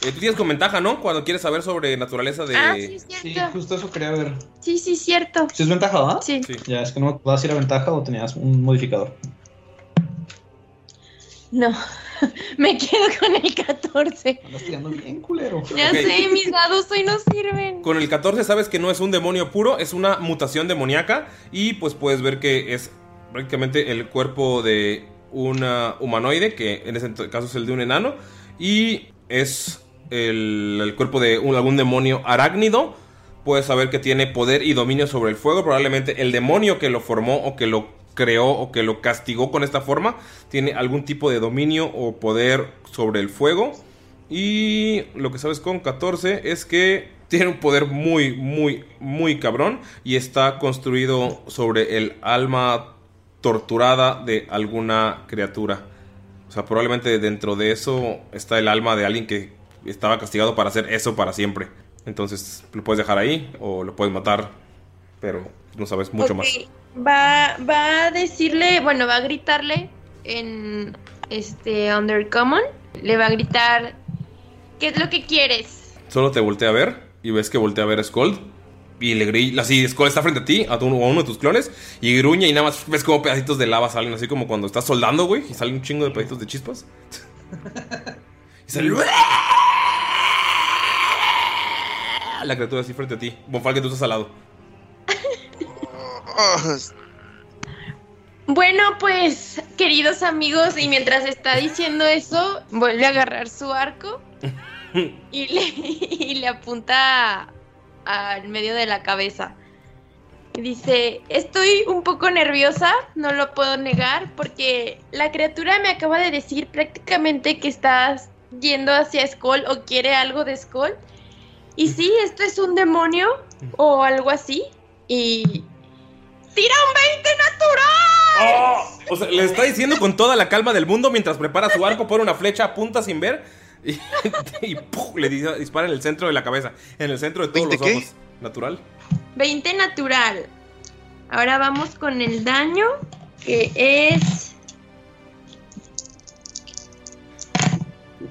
Eh, tú tienes con ventaja, ¿no? Cuando quieres saber sobre naturaleza de. Ah, sí, Sí, cierto. justo eso quería ver. Sí, sí, cierto. ¿Si es ventaja, va? Sí. Ya, es que no me vas a ir a ventaja o tenías un modificador. No, me quedo con el 14. Andas tirando bien, culero. Ya sé, mis dados hoy no sirven. Con el 14 sabes que no es un demonio puro, es una mutación demoníaca y pues puedes ver que es prácticamente el cuerpo de una humanoide, que en ese caso es el de un enano, y es el, cuerpo de algún demonio arácnido. Puedes saber que tiene poder y dominio sobre el fuego, probablemente el demonio que lo formó o que lo creó o que lo castigó con esta forma tiene algún tipo de dominio o poder sobre el fuego. Y lo que sabes con 14 es que tiene un poder muy, muy, muy cabrón. Y está construido sobre el alma torturada de alguna criatura. O sea, probablemente dentro de eso está el alma de alguien que estaba castigado para hacer eso para siempre. Entonces lo puedes dejar ahí o lo puedes matar. Pero no sabes mucho más. Va, va a decirle, bueno, va a gritarle en este Undercommon. Le va a gritar, ¿qué es lo que quieres? Solo te voltea a ver y ves que voltea a ver a Skold. Y le grilla, así Skold está frente a ti, a, tu- a uno de tus clones, y gruñe y nada más ves como pedacitos de lava salen, así como cuando estás soldando, güey, y salen un chingo de pedacitos de chispas. y sale... La criatura así frente a ti. Bonfal que tú estás al lado. Bueno, pues, queridos amigos, y mientras está diciendo eso, vuelve a agarrar su arco y le, y le apunta al medio de la cabeza. Y dice, estoy un poco nerviosa, no lo puedo negar, porque la criatura me acaba de decir prácticamente que estás yendo hacia Skull o quiere algo de Skull. Y sí, esto es un demonio o algo así. Y... ¡Tira un 20 natural! O sea, le está diciendo con toda la calma del mundo mientras prepara su arco, pone una flecha, apunta sin ver. Y, le di- dispara en el centro de la cabeza. En el centro de todos los ojos. Natural. 20 natural. Ahora vamos con el daño, que es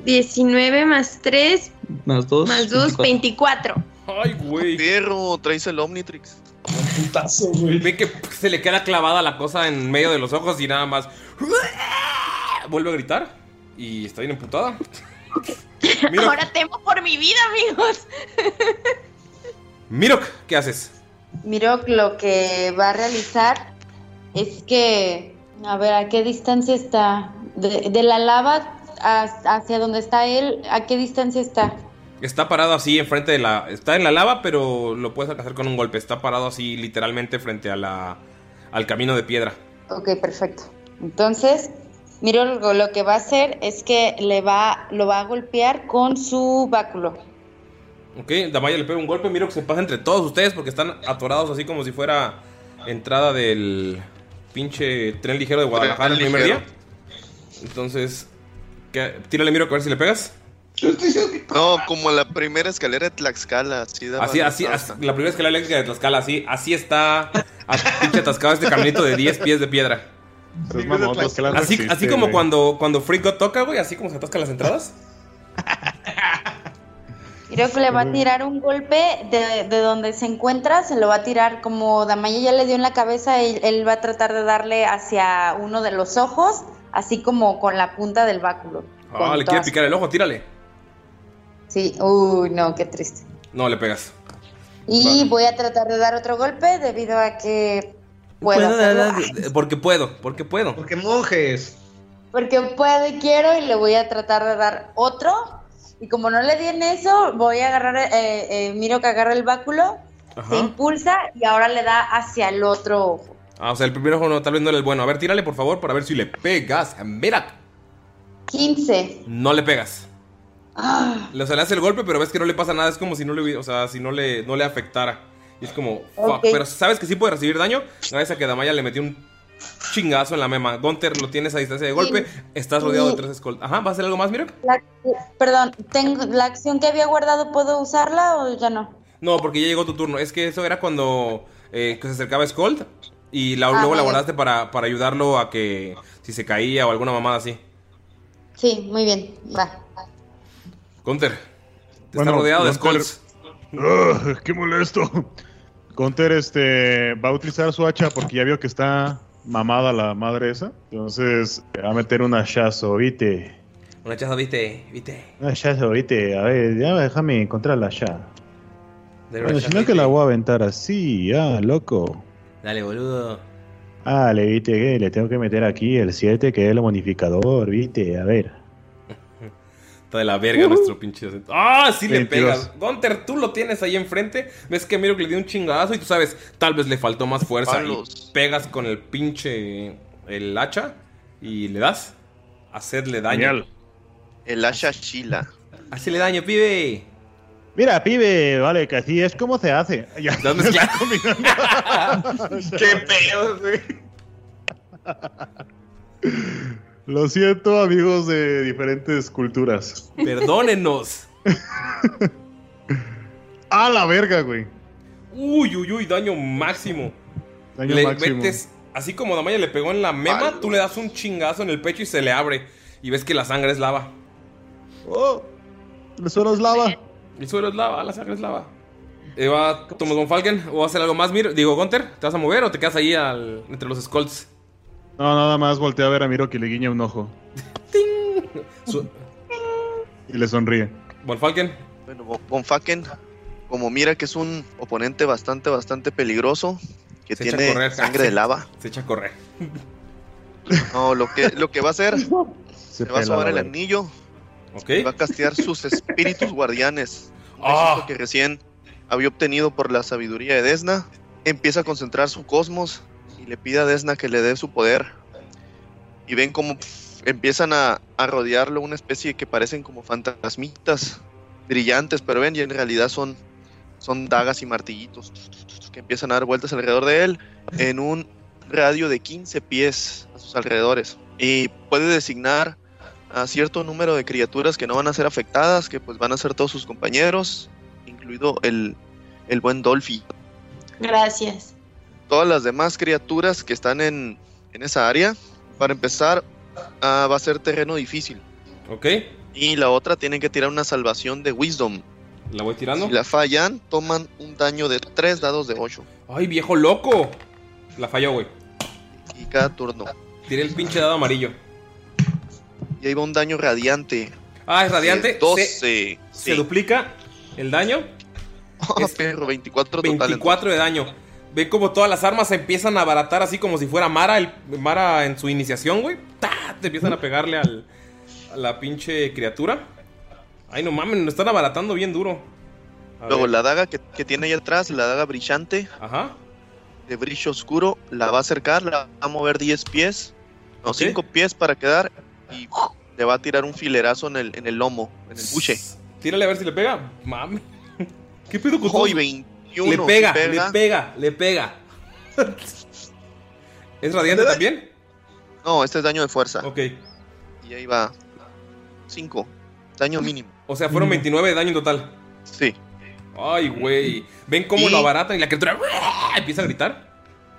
19 más 3 Más dos. más 2, 24. Ay, güey. Perro, traes el Omnitrix. Putazo, güey. Ve que se le queda clavada la cosa en medio de los ojos y nada más. Vuelve a gritar. Y está bien emputada. Ahora temo por mi vida, amigos. Mirok, ¿qué haces? Miro lo que va a realizar es que, a ver, ¿a qué distancia está? De, de la lava hacia donde está él, ¿a qué distancia está? Está parado así enfrente de la. Está en la lava, pero lo puedes alcanzar con un golpe. Está parado así literalmente frente a la. al camino de piedra. Ok, perfecto. Entonces, miro lo, lo que va a hacer es que le va, lo va a golpear con su báculo. Ok, Damaya le pega un golpe. Mirok se pasa entre todos ustedes porque están atorados así como si fuera entrada del pinche tren ligero de Guadalajara el primer ligero. día. Entonces, ¿qué? tírale Mirok a ver si le pegas. No, como la primera escalera de Tlaxcala. Así, Así, así, así- la primera escalera eléctrica de Tlaxcala, así, así está pinche atascado este caminito de 10 pies de piedra. Entonces, mamón, Tlaxcala no Así, existe, así como güey. cuando, cuando God toca, güey, así como se atascan las entradas. Creo que le va a tirar un golpe de, de donde se encuentra, se lo va a tirar como Damaya ya le dio en la cabeza, él, él va a tratar de darle hacia uno de los ojos, así como con la punta del báculo. Ah, le quiere picar el ojo, tírale. Sí, uy, no, qué triste. No le pegas. Y voy a tratar de dar otro golpe debido a que puedo hacerlo. Porque puedo, porque puedo. Porque monjes. Porque puedo y quiero y le voy a tratar de dar otro. Y como no le di en eso, voy a agarrar, eh, eh, miro que agarra el báculo, se Ajá. impulsa y ahora le da hacia el otro ojo. Ah, o sea, el primer ojo no, tal vez no era el bueno. A ver, tírale por favor para ver si le pegas. Mira, 15. no le pegas. Ah, O sea, le hace el golpe, pero ves que no le pasa nada. Es como si no le, o sea, si no le, no le afectara. Y es como, fuck. Pero sabes que sí puede recibir daño. Gracias a que Damaya le metió un chingazo en la mema. Gunter lo tienes a distancia de golpe. Estás rodeado de tres escoltas. Ajá, ¿vas a hacer algo más, mira? la- perdón, tengo, ¿la acción que había guardado puedo usarla o ya no? No, porque ya llegó tu turno. Es que eso era cuando eh, que se acercaba Scold. Y la- Ah, luego la guardaste para, para ayudarlo a que si se caía o alguna mamada así. Sí, muy bien, va. Gunter, te Bueno, está rodeado de Gunter- Scolds. Ugh, ¡Qué molesto! Gunter este, va a utilizar su hacha porque ya vio que está mamada la madre esa. Entonces va a meter un hachazo, ¿viste? Una chaza, viste, viste. Un hachazo, ¿viste? A ver, ya déjame encontrarla ya. De Bueno, si no que la voy a aventar así, ah, loco. Dale, boludo. Ah, le viste que le tengo que meter aquí el 7 que es el bonificador, ¿viste? A ver. Está de la verga nuestro pinche acento. ¡Ah! Sí le 22. pegas. Gunter, tú lo tienes ahí enfrente. Ves que miro que le dio un chingazo y tú sabes, tal vez le faltó más fuerza. Palos. Y pegas con el pinche. el hacha y le das. Hacerle daño. Genial. El Asha Shila. Hacele daño, pibe. Mira, pibe, vale, que así es como se hace. Ya, Estás mezclando. Qué pedo, güey. Lo siento, amigos de diferentes culturas. Perdónenos. ¡A la verga, güey! Uy, uy, uy, daño máximo. Daño le máximo. metes, así como Damaya le pegó en la mema, tú le das un chingazo en el pecho y se le abre. Y ves que la sangre es lava. ¡Oh! El suelo es lava. El suelo es lava, la sangre es lava. Eh, va Tomás Von Falken, o va a hacer algo más, Mir. Digo, Gunter, ¿te vas a mover o te quedas ahí al- entre los Scolts? No, nada más voltea a ver a Miro que le guiña un ojo. Su- Y le sonríe. Von Falken, Bueno, Von- como mira que es un oponente bastante, bastante peligroso, que Se echa a tiene correr. sangre de lava. se echa a correr. No, lo que, lo que va a hacer, Se se va a pela, sobar el anillo ¿Ok? y va a castear sus espíritus guardianes. Hechizo que recién había obtenido por la sabiduría de Desna. Empieza a concentrar su cosmos y le pide a Desna que le dé su poder. Y ven como pf, empiezan a, a rodearlo una especie que parecen como fantasmitas brillantes, pero ven, y en realidad son, son dagas y martillitos que empiezan a dar vueltas alrededor de él en un radio de 15 pies a sus alrededores. Y puede designar a cierto número de criaturas que no van a ser afectadas, que pues van a ser todos sus compañeros, incluido el, el buen Dolphy. Gracias. Todas las demás criaturas que están en, en esa área, para empezar, ah, va a ser terreno difícil. Ok. Y la otra tienen que tirar una salvación de Wisdom. La voy tirando. Si la fallan, toman un daño de 3 dados de 8. ¡Ay, viejo loco! La falló, güey. Y cada turno. Tiré el pinche dado amarillo. Y ahí va un daño radiante. Ah, es radiante. De 12. Se, se sí. duplica el daño. Oh, perro, 24 total. 24 de daño. Ven como todas las armas se empiezan a abaratar así como si fuera Mara, el, Mara en su iniciación, güey. Te empiezan a pegarle al, a la pinche criatura. Ay, no mames, nos están abaratando bien duro. A Luego ver. la daga que, que tiene ahí atrás, la daga brillante. Ajá. De brillo oscuro, la va a acercar, la va a mover 10 pies. No, 5 pies para quedar. Y le va a tirar un filerazo en el, en el lomo, en el buche. Tírale a ver si le pega. Mami. ¿Qué pedo con Hoy todo? 21. Le pega, si le pega, le pega. ¿Es radiante también? No, este es daño de fuerza. Ok. Y ahí va. 5. Daño mínimo. O sea, fueron 29 de daño en total. Sí. Ay, güey. ¿Ven cómo Y- lo abaratan y la criatura empieza a gritar?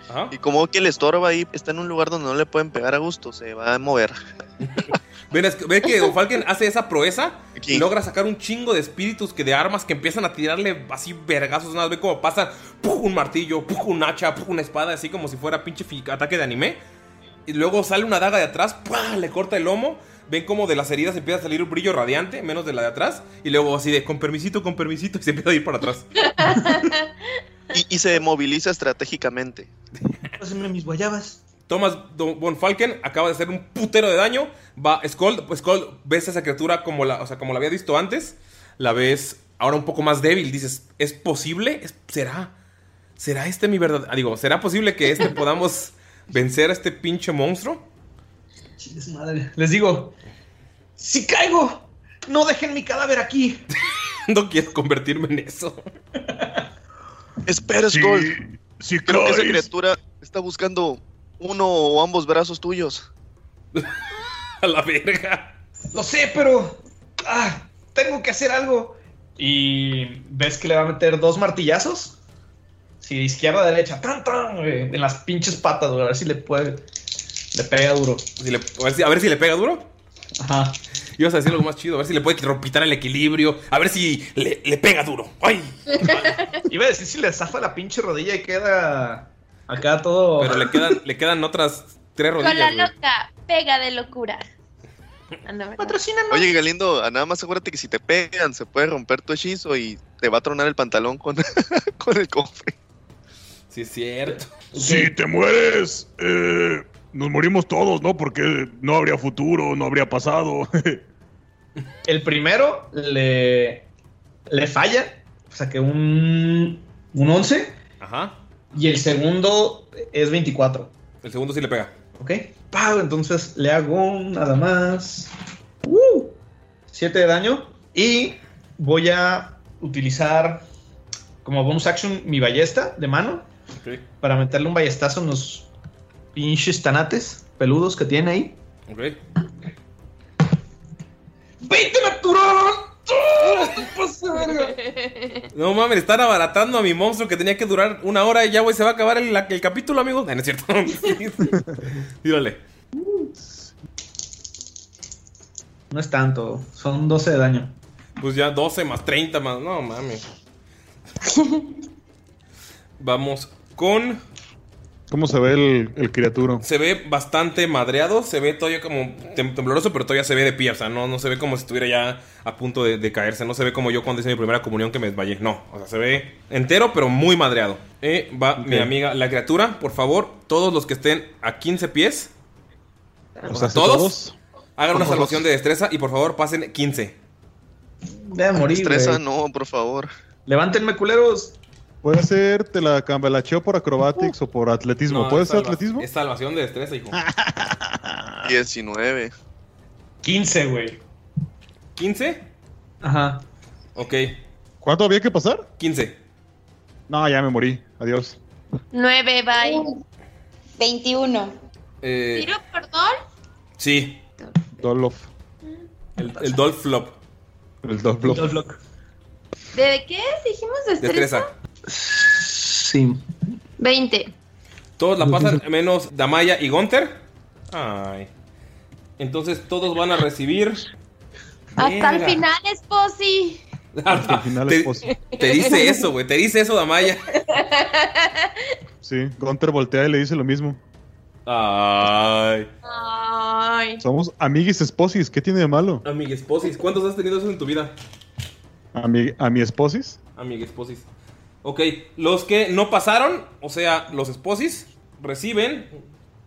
Ajá. Y como que el estorba ahí está en un lugar donde no le pueden pegar a gusto, se va a mover. ¿Ven, es que, ven que Don Falken hace esa proeza y logra sacar un chingo de espíritus que de armas que empiezan a tirarle así vergazos. Nada, ven cómo pasan ¡puf! un martillo, ¡puf! un hacha, ¡puf! una espada, así como si fuera pinche ataque de anime. Y luego sale una daga de atrás, ¡pua! le corta el lomo. Ven como de las heridas empieza a salir un brillo radiante, menos de la de atrás. Y luego así de con permisito, con permisito, y se empieza a ir para atrás. Y, y se moviliza estratégicamente. Pásenme mis guayabas. Thomas Don- Von Falken acaba de hacer un putero de daño. Va Skull, pues Skull, ves a esa criatura como la, o sea, como la había visto antes. La ves ahora un poco más débil. Dices, ¿es posible? ¿Es- ¿Será? ¿Será este mi verdad? ah, digo, ¿será posible que este podamos vencer a este pinche monstruo? Chingue madre. Les digo, si caigo, no dejen mi cadáver aquí. no quiero convertirme en eso. Espera, Sí, Skull. sí, Creo que esa criatura está buscando uno o ambos brazos tuyos. A la verga. Lo sé, pero ah, tengo que hacer algo. Y ves que le va a meter dos martillazos. Sí, izquierda, derecha, tan, tan, en las pinches patas, güey, a ver si le puede. Le pega duro. Si le- a, ver si, a ver si le pega duro. Ajá. Ibas a decir algo más chido. A ver si le puede rompitar el equilibrio. A ver si le, le pega duro. ¡Ay! Iba a decir si le zafa la pinche rodilla y queda acá todo. Pero le quedan, le quedan otras tres Con la rodillas. güey. loca, pega de locura. Ah, no. Oye, Galindo, a nada más acuérdate que si te pegan, se puede romper tu hechizo y te va a tronar el pantalón con, con el cofre. Sí, es cierto. Si te mueres, eh, nos morimos todos, ¿no? Porque no habría futuro, no habría pasado. El primero le, le falla, saqué un, un 11. Ajá. Y el segundo es 24. El segundo sí le pega. Ok. Pau, entonces le hago nada más. Uh, 7 de daño. Y voy a utilizar como bonus action mi ballesta de mano. Ok. Para meterle un ballestazo en los pinches tanates peludos que tiene ahí. Ok. ¡20 natural! No mames, están abaratando a mi monstruo que tenía que durar una hora y ya, güey, se va a acabar el, el capítulo, amigo. Ah, no es cierto. Tírale. No es tanto, son 12 de daño. Pues ya 12 más 30 más. No mames. Vamos con. ¿Cómo se ve el, el criaturo? Se ve bastante madreado, se ve todavía como tem- tembloroso, pero todavía se ve de pie. O sea, no, no se ve como si estuviera ya a punto de, de caerse. No se ve como yo cuando hice mi primera comunión que me desmayé. No, o sea, se ve entero, pero muy madreado. Eh, va mi amiga, la criatura, por favor, todos los que estén a 15 pies, O sea, ¿todos? hagan una salvación de destreza y por favor pasen 15. Voy a morir, güey. no, por favor. Levántenme, culeros. Puede ser, te la cambelacheo por acrobatics o por atletismo. No, ¿Puede ser salva- atletismo? Es salvación de destreza, hijo. 19. 15, güey. ¿15? Ajá. Ok, ¿Cuánto había que pasar? 15. No, ya me morí. Adiós. 9, bye. 21. Eh, ¿Tiro por Dol? sí. Dolof. El, el Dolph Flop. El Dolph Flop. ¿De qué dijimos? ¿Destreza? Destreza. Sí. 20. Todos la pasan, menos Damaya y Gunter. Ay. Entonces todos van a recibir. Hasta el final, Esposi. Hasta el final te, es posible. te dice eso, güey. Te dice eso, Damaya. Sí, Gunter voltea y le dice lo mismo. Ay. Ay. Somos amiguis esposis, ¿qué tiene de malo? Amiguesposis. ¿Cuántos has tenido eso en tu vida? ¿A mi, a mi esposis? Amiguesposis. Ok, los que no pasaron, o sea, los esposis, reciben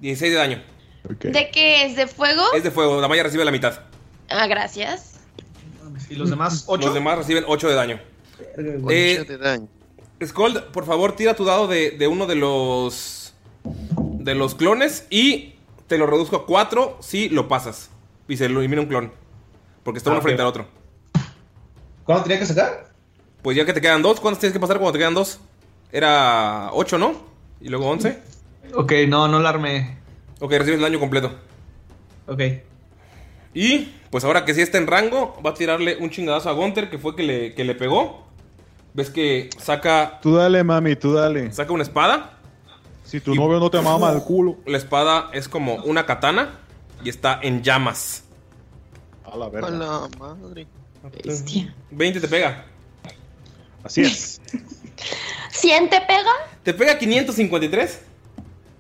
16 de daño. ¿De qué es? ¿De fuego? Es de fuego, Damaya recibe la mitad. Ah, gracias. ¿Y los demás? ¿Ocho? Los demás reciben 8 de daño. Eh, de daño. Scold, por favor, tira tu dado de, de uno de los. de los clones y te lo reduzco a 4 si lo pasas. Y se lo elimina un clon. Porque está Ah, uno ok. frente al otro. ¿Cuánto tenía que sacar? Pues ya que te quedan dos, ¿cuántos tienes que pasar cuando te quedan dos? Era 8, ¿no? Y luego 11. Ok, no, no la armé. Ok, recibes el daño completo. Ok. Y pues ahora que sí está en rango, va a tirarle un chingadazo a Gunter, que fue que le, que le pegó. ¿Ves que saca, Tú dale, mami, tú dale. saca una espada? Si tu novio no te mama el culo. La espada es como una katana y está en llamas. A la A verga. la madre. 20 te pega. Así es. ¿100 te pega? ¿Te pega 553?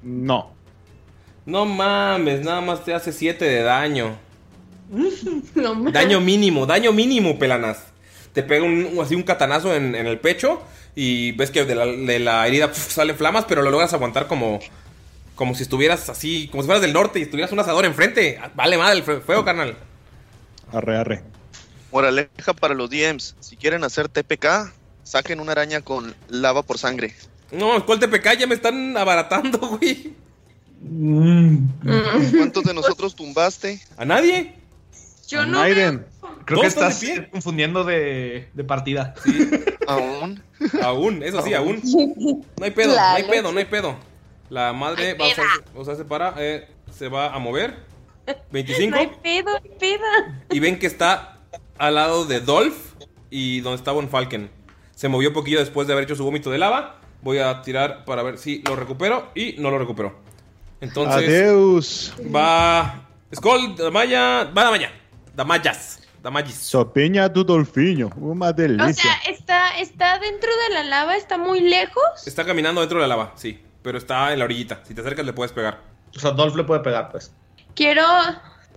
No. No mames, nada más te hace 7 de daño. No mames. Daño mínimo, daño mínimo, pelanas. Te pega un, así un catanazo en, en el pecho y ves que de la, de la herida pf, salen flamas, pero lo logras aguantar como, como si estuvieras así, como si fueras del norte y estuvieras un asador enfrente. Vale madre el fue- fuego, carnal. Arre, arre. Moraleja para los DMs. Si quieren hacer TPK, saquen una araña con lava por sangre. No, ¿cuál TPK? Ya me están abaratando, güey. ¿Cuántos de nosotros tumbaste? ¿A nadie? Yo no. Naiden. Creo que ¿Todos están estás de confundiendo de, de partida. ¿Aún? Aún, eso sí, aún. No hay pedo, no hay pedo, no hay pedo. La madre va a o sea, se para, eh, se va a mover. 25. No hay pedo, no hay peda. Y ven que está al lado de Dolph y donde está Von Falken. Se movió un poquillo después de haber hecho su vómito de lava. Voy a tirar para ver si lo recupero y no lo recupero. Entonces Adeus. va Skull, Damaya, va Damaya. Damayas, Damayis. Sopeña tu dolfiño. Una O delicia. sea, está, está dentro de la lava, está muy lejos. Está caminando dentro de la lava, sí, pero está en la orillita. Si te acercas le puedes pegar. O sea, Dolph le puede pegar, pues. Quiero,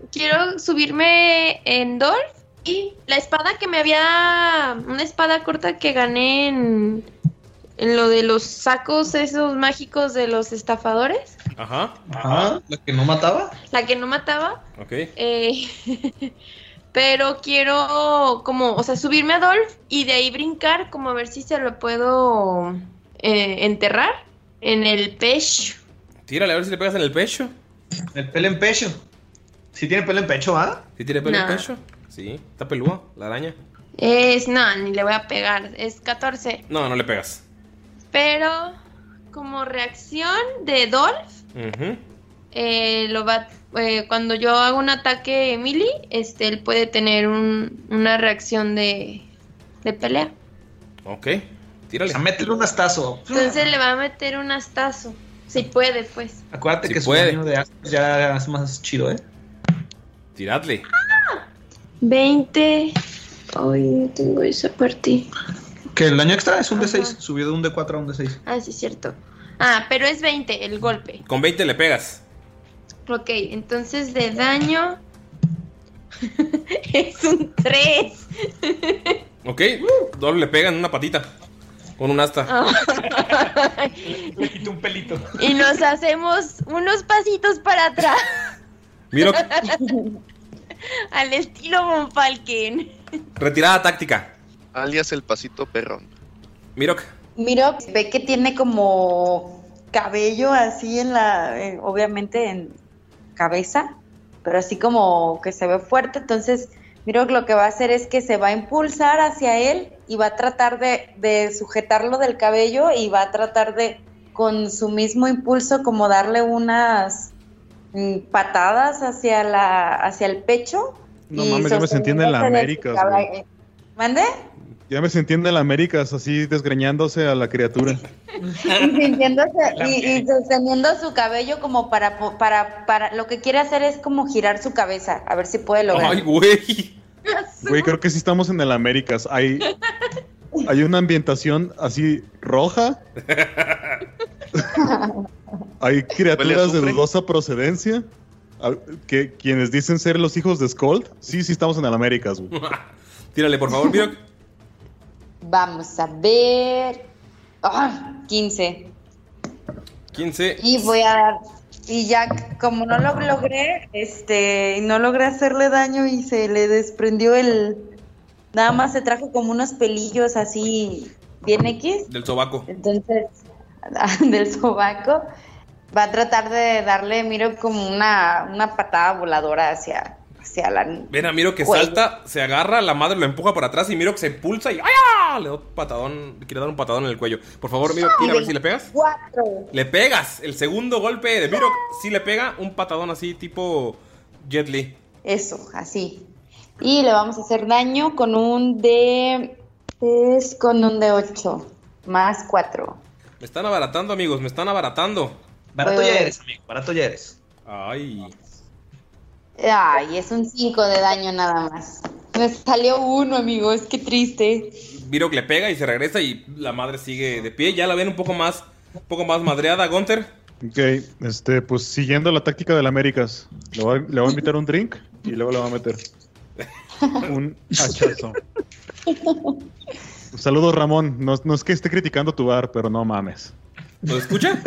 quiero subirme en Dolph y la espada que me había, una espada corta que gané en, en lo de los sacos esos mágicos de los estafadores, Ajá, Ajá. ¿La que no mataba? la que no mataba. ok. Eh, pero quiero como, o sea, subirme a Dolph y de ahí brincar, como a ver si se lo puedo eh, enterrar en el pecho. Tírale a ver si le pegas en el pecho. El pelo en pecho. Si tiene pelo en pecho, ¿ah? ¿Sí tiene pelo en No. pecho? Sí, está pelúa, la araña. Es, no, ni le voy a pegar, es 14. No, no le pegas. Pero como reacción de Dolph, eh, lo va, eh, cuando yo hago un ataque melee, este, él puede tener un- una reacción de, de pelea. Ok, O tírale. sea, métele un astazo. Entonces le va a meter un astazo. Si puede, pues. Acuérdate Sí que su puede. daño de astas ya es más chido, ¿eh? Tiradle. 20. Ay, no tengo esa parte. Que el daño extra es un Ajá. D6. Subió de un D4 a un D6. Ah, sí, es cierto. Ah, pero es 20 el golpe. Con 20 le pegas. Ok, entonces de daño. es un 3. Ok, Dolph le pega en una patita. Con un asta. Ah. Le quito un pelito. y nos hacemos unos pasitos para atrás. Miro, Al estilo Von Falken. retirada táctica. Alias el pasito perrón. Miro, Miro, ve que tiene como cabello así en la, eh, obviamente en cabeza, pero así como que se ve fuerte. Entonces, Miro lo que va a hacer es que se va a impulsar hacia él y va a tratar de, de sujetarlo del cabello y va a tratar de, con su mismo impulso, como darle unas patadas hacia, la, hacia el pecho No y mames, ya me sentí en el Américas, güey. ¿Mande? Ya me sentí en el Américas, así desgreñándose a la criatura. Y sintiéndose- y, y sosteniendo su cabello como para, po- para, para, lo que quiere hacer es como girar su cabeza, a ver si puede lograr. Ay, güey. Güey, creo que sí estamos en el Américas. Hay, hay una ambientación así roja. Hay criaturas de dudosa procedencia. Que quienes dicen ser los hijos de Skold. Sí, sí estamos en el Américas, güey. Tírale, por favor, mira. Vamos a ver. Ah, 15. 15. Y voy a dar. Y ya, como no lo logré, este, no logré hacerle daño y se le desprendió el. Nada más se trajo como unos pelillos así, bien X. Del sobaco. Entonces, del sobaco, va a tratar de darle, miro, como una, una patada voladora hacia, hacia la. Ven a Miro que Cuello. salta, se agarra, la madre lo empuja para atrás y Miro que se impulsa y ¡ay! Le da un patadón, le quiere dar un patadón en el cuello. Por favor, Miro, tira a ver si le pegas. Cuatro. Le pegas. El segundo golpe de Miro sí le pega un patadón así tipo Jet Li. Eso, así. Y le vamos a hacer daño con un de. Es con un de 8. Más 4. Me están abaratando, amigos, me están abaratando. Barato Eh. ya eres, amigo. Barato ya eres. Ay. Ay, es un 5 de daño nada más. Me salió uno, amigos, qué triste. Miro que le pega y se regresa y la madre sigue de pie. Ya la ven un poco más, un poco más madreada, Gunter. Ok, este, pues siguiendo la táctica del Américas, le voy, a, le voy a invitar un drink y luego le voy a meter un hachazo. Saludos, Ramón. No, no es que esté criticando tu bar, pero no mames. ¿Lo escucha?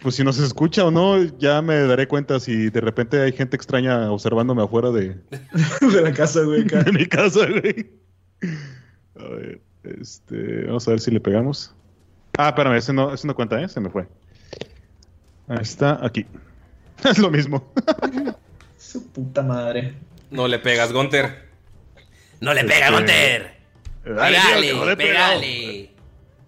Pues si nos escucha o no, ya me daré cuenta si de repente hay gente extraña observándome afuera de, de la casa, güey. de mi casa, güey. A ver, este, vamos a ver si le pegamos. Ah, espérame, ese no, ese no cuenta, ¿eh? Se me fue. Ahí está, aquí. Es lo mismo. Su puta madre. No le pegas, Gunter. No le pega, Este, Gunter. Dale, tío, que no le Pégale, he pegado. pégale.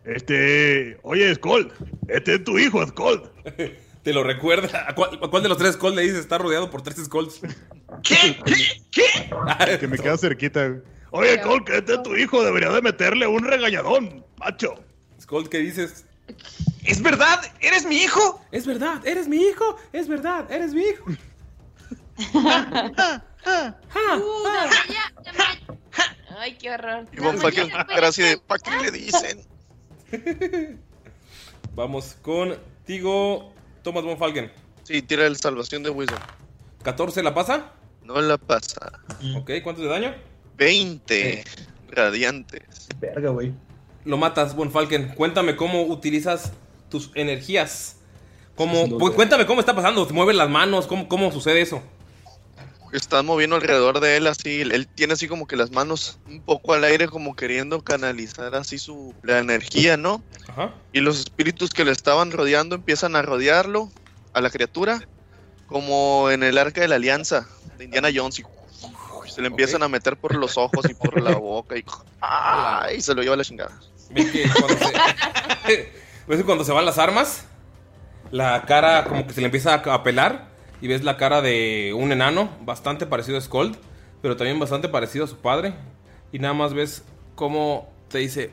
Este. Oye, Skull. Este es tu hijo, Skull. Te lo recuerda. ¿A cuál, a cuál de los tres Skulls le dices? Está rodeado por tres Skulls. que me queda cerquita, güey. Oye, Skull, que este es tu hijo. Debería de meterle un regañadón, macho. Skull, ¿qué dices? ¿Es verdad? ¿Eres mi hijo? Es verdad, eres mi hijo. Es verdad, eres mi hijo. Ay, qué horror. Y Von Falken era así de, ¿para qué le dicen? Vamos contigo, Thomas Von Falken. Sí, tira el salvación de Wisdom. ¿14 la pasa? No la pasa. Ok, ¿cuánto de daño? 20 radiantes. Verga, güey. Lo matas, Von Falken. Cuéntame cómo utilizas tus energías. ¿Cómo, Sí, pues, cuéntame cómo está pasando. ¿Te mueven las manos? ¿Cómo, cómo sucede eso? Están moviendo alrededor de él así. Él tiene así como que las manos un poco al aire, como queriendo canalizar así su la energía, ¿no? Ajá. Y los espíritus que lo estaban rodeando empiezan a rodearlo, a la criatura, como en el arca de la alianza de Indiana Jones. Y se le empiezan a meter por los ojos y por la boca. Y, se lo lleva a la chingada. ¿Ves que cuando se, ves que cuando se van las armas? La cara como que se le empieza a pelar. Y ves la cara de un enano, bastante parecido a Skold, pero también bastante parecido a su padre. Y nada más ves cómo te dice,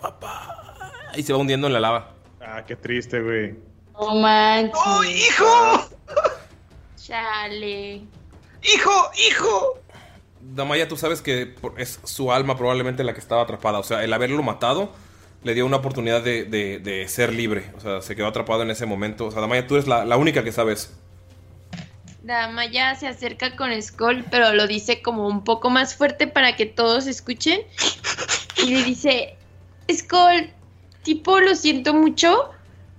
papá. Y se va hundiendo en la lava. Ah, qué triste, güey. No manches. ¡Oh, hijo! Chale. ¡Hijo! ¡Hijo! Damaya, tú sabes que por- es su alma probablemente la que estaba atrapada. O sea, el haberlo matado le dio una oportunidad de, de- de ser libre. O sea, se quedó atrapado en ese momento. O sea, Damaya, tú eres la, la única que sabes. Damaya se acerca con Skull, pero lo dice como un poco más fuerte para que todos escuchen. Y le dice, Skull, tipo, lo siento mucho,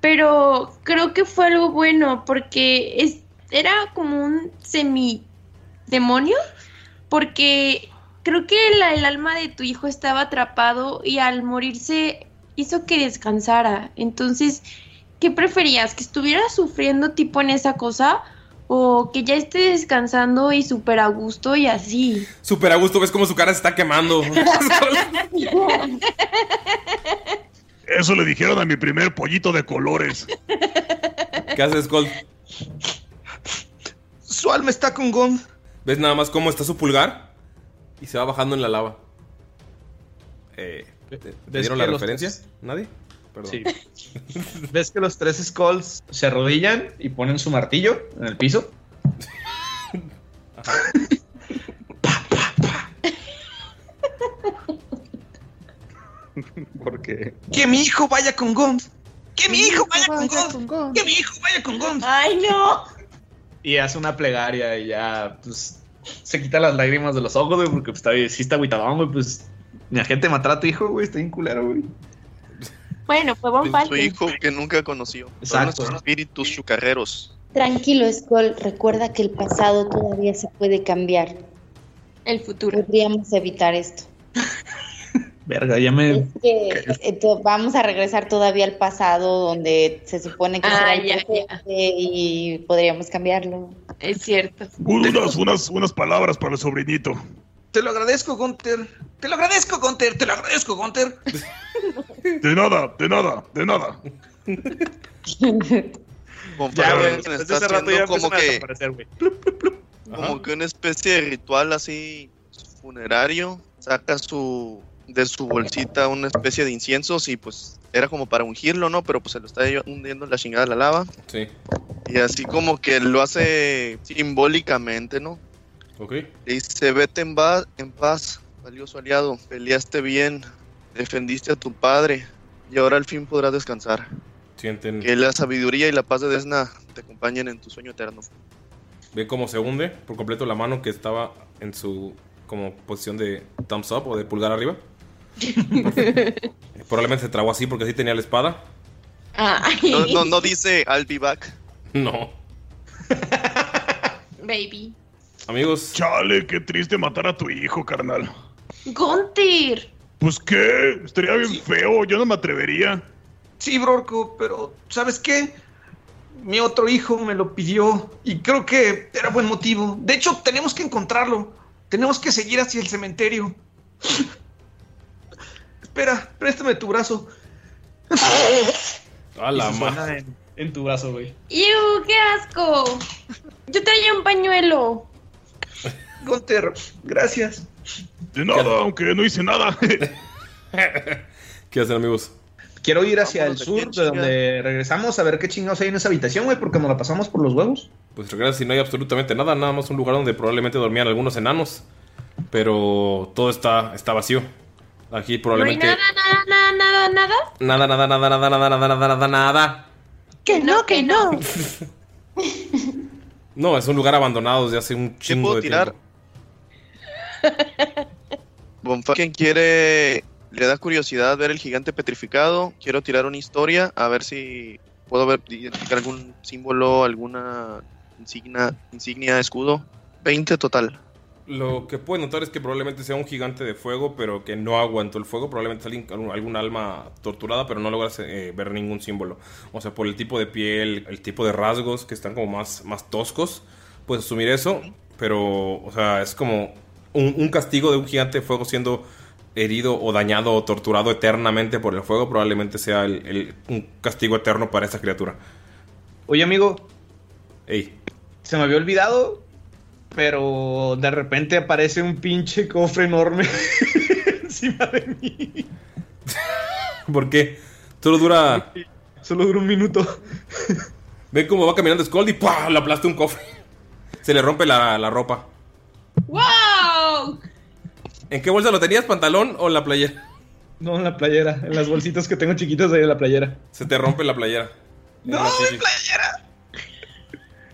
pero creo que fue algo bueno porque es, era como un semi demonio, porque creo que la- el alma de tu hijo estaba atrapado y al morirse hizo que descansara. Entonces, ¿qué preferías? ¿Que estuviera sufriendo tipo en esa cosa? ¿O que ya esté descansando y súper a gusto y así? Súper a gusto, ves cómo su cara se está quemando. Eso le dijeron a mi primer pollito de colores. ¿Qué haces, Skull? Su alma está con Gon. Ves nada más cómo está su pulgar y se va bajando en la lava. Eh, ¿te- ¿Te ¿Ves dieron la referencia? tres- ¿Nadie? Perdón. Sí. ¿Ves que los tres Skulls se arrodillan y ponen su martillo en el piso? Porque. Que mi hijo vaya con Gons. Que mi hijo vaya con Gons. Que mi hijo vaya con Gons. ¡Ay, no! Y hace una plegaria y ya, pues, se quita las lágrimas de los ojos, güey, porque pues, está, sí está agüitadón, güey, pues, mi agente matar a tu hijo, güey, está bien culero, güey. Bueno, fue Von Su hijo que nunca conoció. Son Exacto. nuestros espíritus chucarreros. Tranquilo, Skull. Recuerda que el pasado todavía se puede cambiar. El futuro. Podríamos evitar esto. Verga, ya me... Es que eh, vamos a regresar todavía al pasado donde se supone que Ah, será el ya, presente y podríamos cambiarlo. Es cierto. Unas, unas, unas palabras para el sobrinito. Te lo agradezco, Gunter. Te lo agradezco, Gunter. Te lo agradezco, Gunter. De nada, de nada, de nada. Ya, güey, está ese rato ya haciendo como que, como que una especie de ritual así funerario. Saca su de su bolsita una especie de inciensos y pues era como para ungirlo, ¿no? Pero pues se lo está hundiendo en la chingada de la lava. Sí. Y así como que lo hace simbólicamente, ¿no? Ok. Le dice, vete en, va- en paz, valioso aliado, peleaste bien, defendiste a tu padre y ahora al fin podrás descansar. Sienten. Que la sabiduría y la paz de Desna te acompañen en tu sueño eterno. Ven cómo se hunde por completo la mano que estaba en su como posición de thumbs up o de pulgar arriba. Probablemente se trabó así porque así tenía la espada. No, no, no dice I'll be back. No. baby. Amigos. Chale, qué triste matar a tu hijo, carnal. Gunter. Pues qué, estaría bien feo, yo no me atrevería. Sí, Brorco, pero ¿sabes qué? Mi otro hijo me lo pidió y creo que era buen motivo. De hecho, tenemos que encontrarlo. Tenemos que seguir hacia el cementerio. Espera, préstame tu brazo. A la Y se suena ma- en, en tu brazo, güey. ¡Ew, qué asco! Yo traía un pañuelo. Gunter, gracias. De nada, aunque no hice nada. ¿Qué hacen, amigos? Quiero ir hacia el sur, de donde regresamos, a ver qué chingados hay en esa habitación, güey, porque nos la pasamos por los huevos. Pues regresas si no hay absolutamente nada, nada más un lugar donde probablemente dormían algunos enanos. Pero todo está, está vacío. Aquí probablemente. No hay nada, nada, nada, nada, nada. Nada, nada, nada, nada, nada, nada, nada. Que no, que no. no, es un lugar abandonado desde hace un chingo puedo de tirar? tiempo. Von Falken quiere, le da curiosidad ver el gigante petrificado. Quiero tirar una historia a ver si puedo ver, identificar algún símbolo, alguna insignia, insignia, escudo. 20 total. Lo que puedes notar es que probablemente sea un gigante de fuego, pero que no aguantó el fuego. Probablemente alguien, algún, algún alma torturada, pero no logras eh, ver ningún símbolo. O sea, por el tipo de piel, el tipo de rasgos que están como más, más toscos, puedes asumir eso. Pero, o sea, es como un, un castigo de un gigante de fuego siendo herido o dañado o torturado eternamente por el fuego. Probablemente sea el- el- un castigo eterno para esa criatura. Oye, amigo, Ey, se me había olvidado, pero de repente aparece un pinche cofre enorme encima de mí. ¿por qué? Solo dura. Solo dura un minuto. Ven cómo va caminando Skull y ¡pua! le aplasta un cofre. Se le rompe la, la ropa. ¡Wow! ¿En qué bolsa lo tenías? ¿Pantalón o la playera? No, en la playera, en las bolsitas que tengo chiquitas de la playera. Se te rompe la playera. ¡No, En mi playera!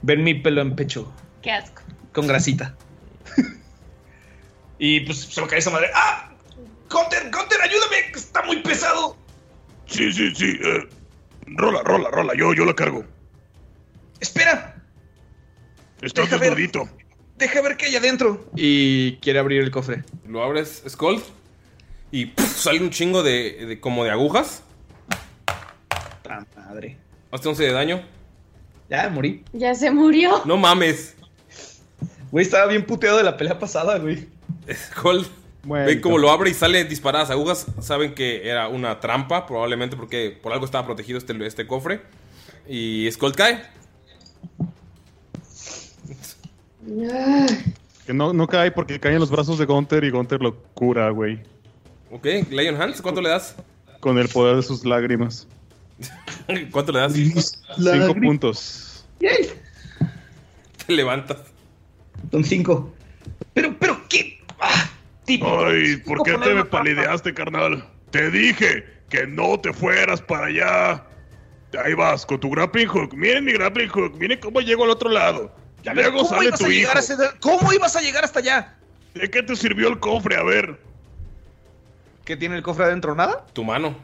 Ven mi pelo en pecho, Qué asco. con grasita. y pues se me cae esa madre. ¡Ah! ¡Conter, Conter, ayúdame! Está muy pesado. Sí, sí, sí. eh, rola, rola, rola, yo, yo la cargo. ¡Espera! Está desnudito. Deja ver qué hay adentro. Y quiere abrir el cofre. Lo abres, Skull. Y sale un chingo de, de- como de agujas. ¡Ah, madre! Hazte 11 de daño. Ya, morí. Ya se murió. No mames. Güey, estaba bien puteado de la pelea pasada, güey. Skull. Ven cómo lo abre y salen disparadas agujas. Saben que era una trampa, probablemente porque por algo estaba protegido este, este cofre. Y Skull cae. Que no, no cae porque cae en los brazos de Gunter y Gunter lo cura, güey. Ok, Lion Hands, ¿cuánto le das? Con el poder de sus lágrimas. ¿Cuánto le das? Cinco puntos. Te levantas. Son cinco. Pero, pero, ¿qué? Ah, tipo. Ay, ¿por qué te me palideaste, carnal? Te dije que no te fueras para allá. Ahí vas, con tu grappling hook. Miren mi grappling hook. Miren cómo llego al otro lado. Ya luego ¿Cómo sale ibas tu a hijo. llegar a ese- ¿Cómo ibas a llegar hasta allá? ¿De qué te sirvió el cofre? A ver. ¿Qué tiene el cofre adentro? ¿Nada? Tu mano.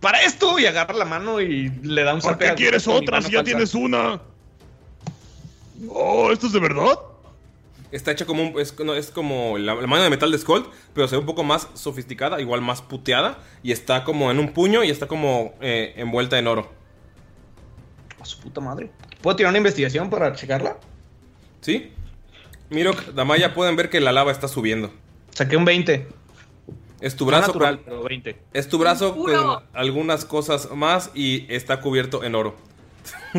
Para esto y agarra la mano y le da un ¿Por qué quieres otra si ya falsa. tienes una? Oh, ¿esto es de verdad? Está hecha como un, es, no, es como la, la mano de metal de Skull, pero se ve un poco más sofisticada, igual más puteada, y está como en un puño y está como eh, envuelta en oro. A su puta madre. ¿Puedo tirar una investigación para checarla? ¿Sí? Mirok, Damaya, pueden ver que la lava está subiendo. Saqué un 20. Es tu brazo natural, con- pero 20. Es tu brazo Puro. con algunas cosas más y está cubierto en oro.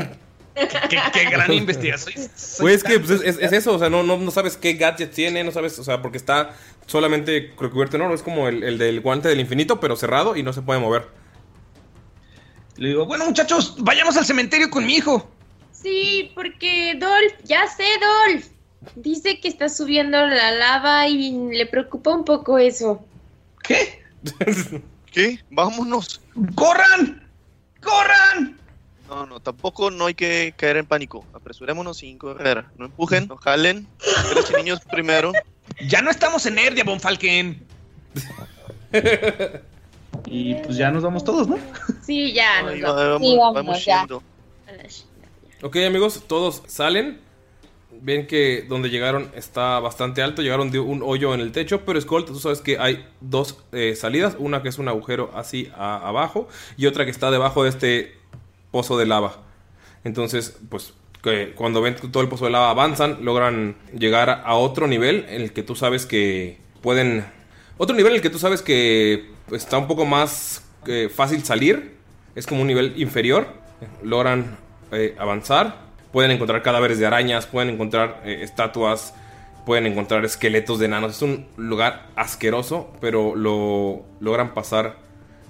Qué, qué gran investigación. Pues es que pues, es eso, o sea, no, no, no sabes qué gadget tiene, no sabes, o sea, porque está solamente cubierto en oro, es como el, el del guante del infinito, pero cerrado y no se puede mover. Le digo, bueno, muchachos, vayamos al cementerio con mi hijo. Sí, porque Dolph, ya sé, Dolph. Dice que está subiendo la lava y le preocupa un poco eso. ¿Qué? ¿Qué? Vámonos. ¡Corran! ¡Corran! No, no, tampoco no hay que caer en pánico. Apresurémonos sin correr. No empujen, no jalen. Y niños primero. Ya no estamos en Erdia, Von Falken. y pues ya nos vamos todos, ¿no? Sí, ya. nos vamos. va, vamos, Sí, vamos ya. yendo. Ok, amigos, todos salen. Ven que donde llegaron está bastante alto. Llegaron de un hoyo en el techo. Pero Skull, tú sabes que hay dos eh, salidas. Una que es un agujero así abajo. Y otra que está debajo de este pozo de lava. Entonces, pues cuando ven todo el pozo de lava avanzan, logran llegar a otro nivel en el que tú sabes que pueden... Otro nivel en el que tú sabes que está un poco más eh, fácil salir. Es como un nivel inferior. Logran eh, avanzar. Pueden encontrar cadáveres de arañas, pueden encontrar eh, estatuas, pueden encontrar esqueletos de enanos. Es un lugar asqueroso, pero lo logran pasar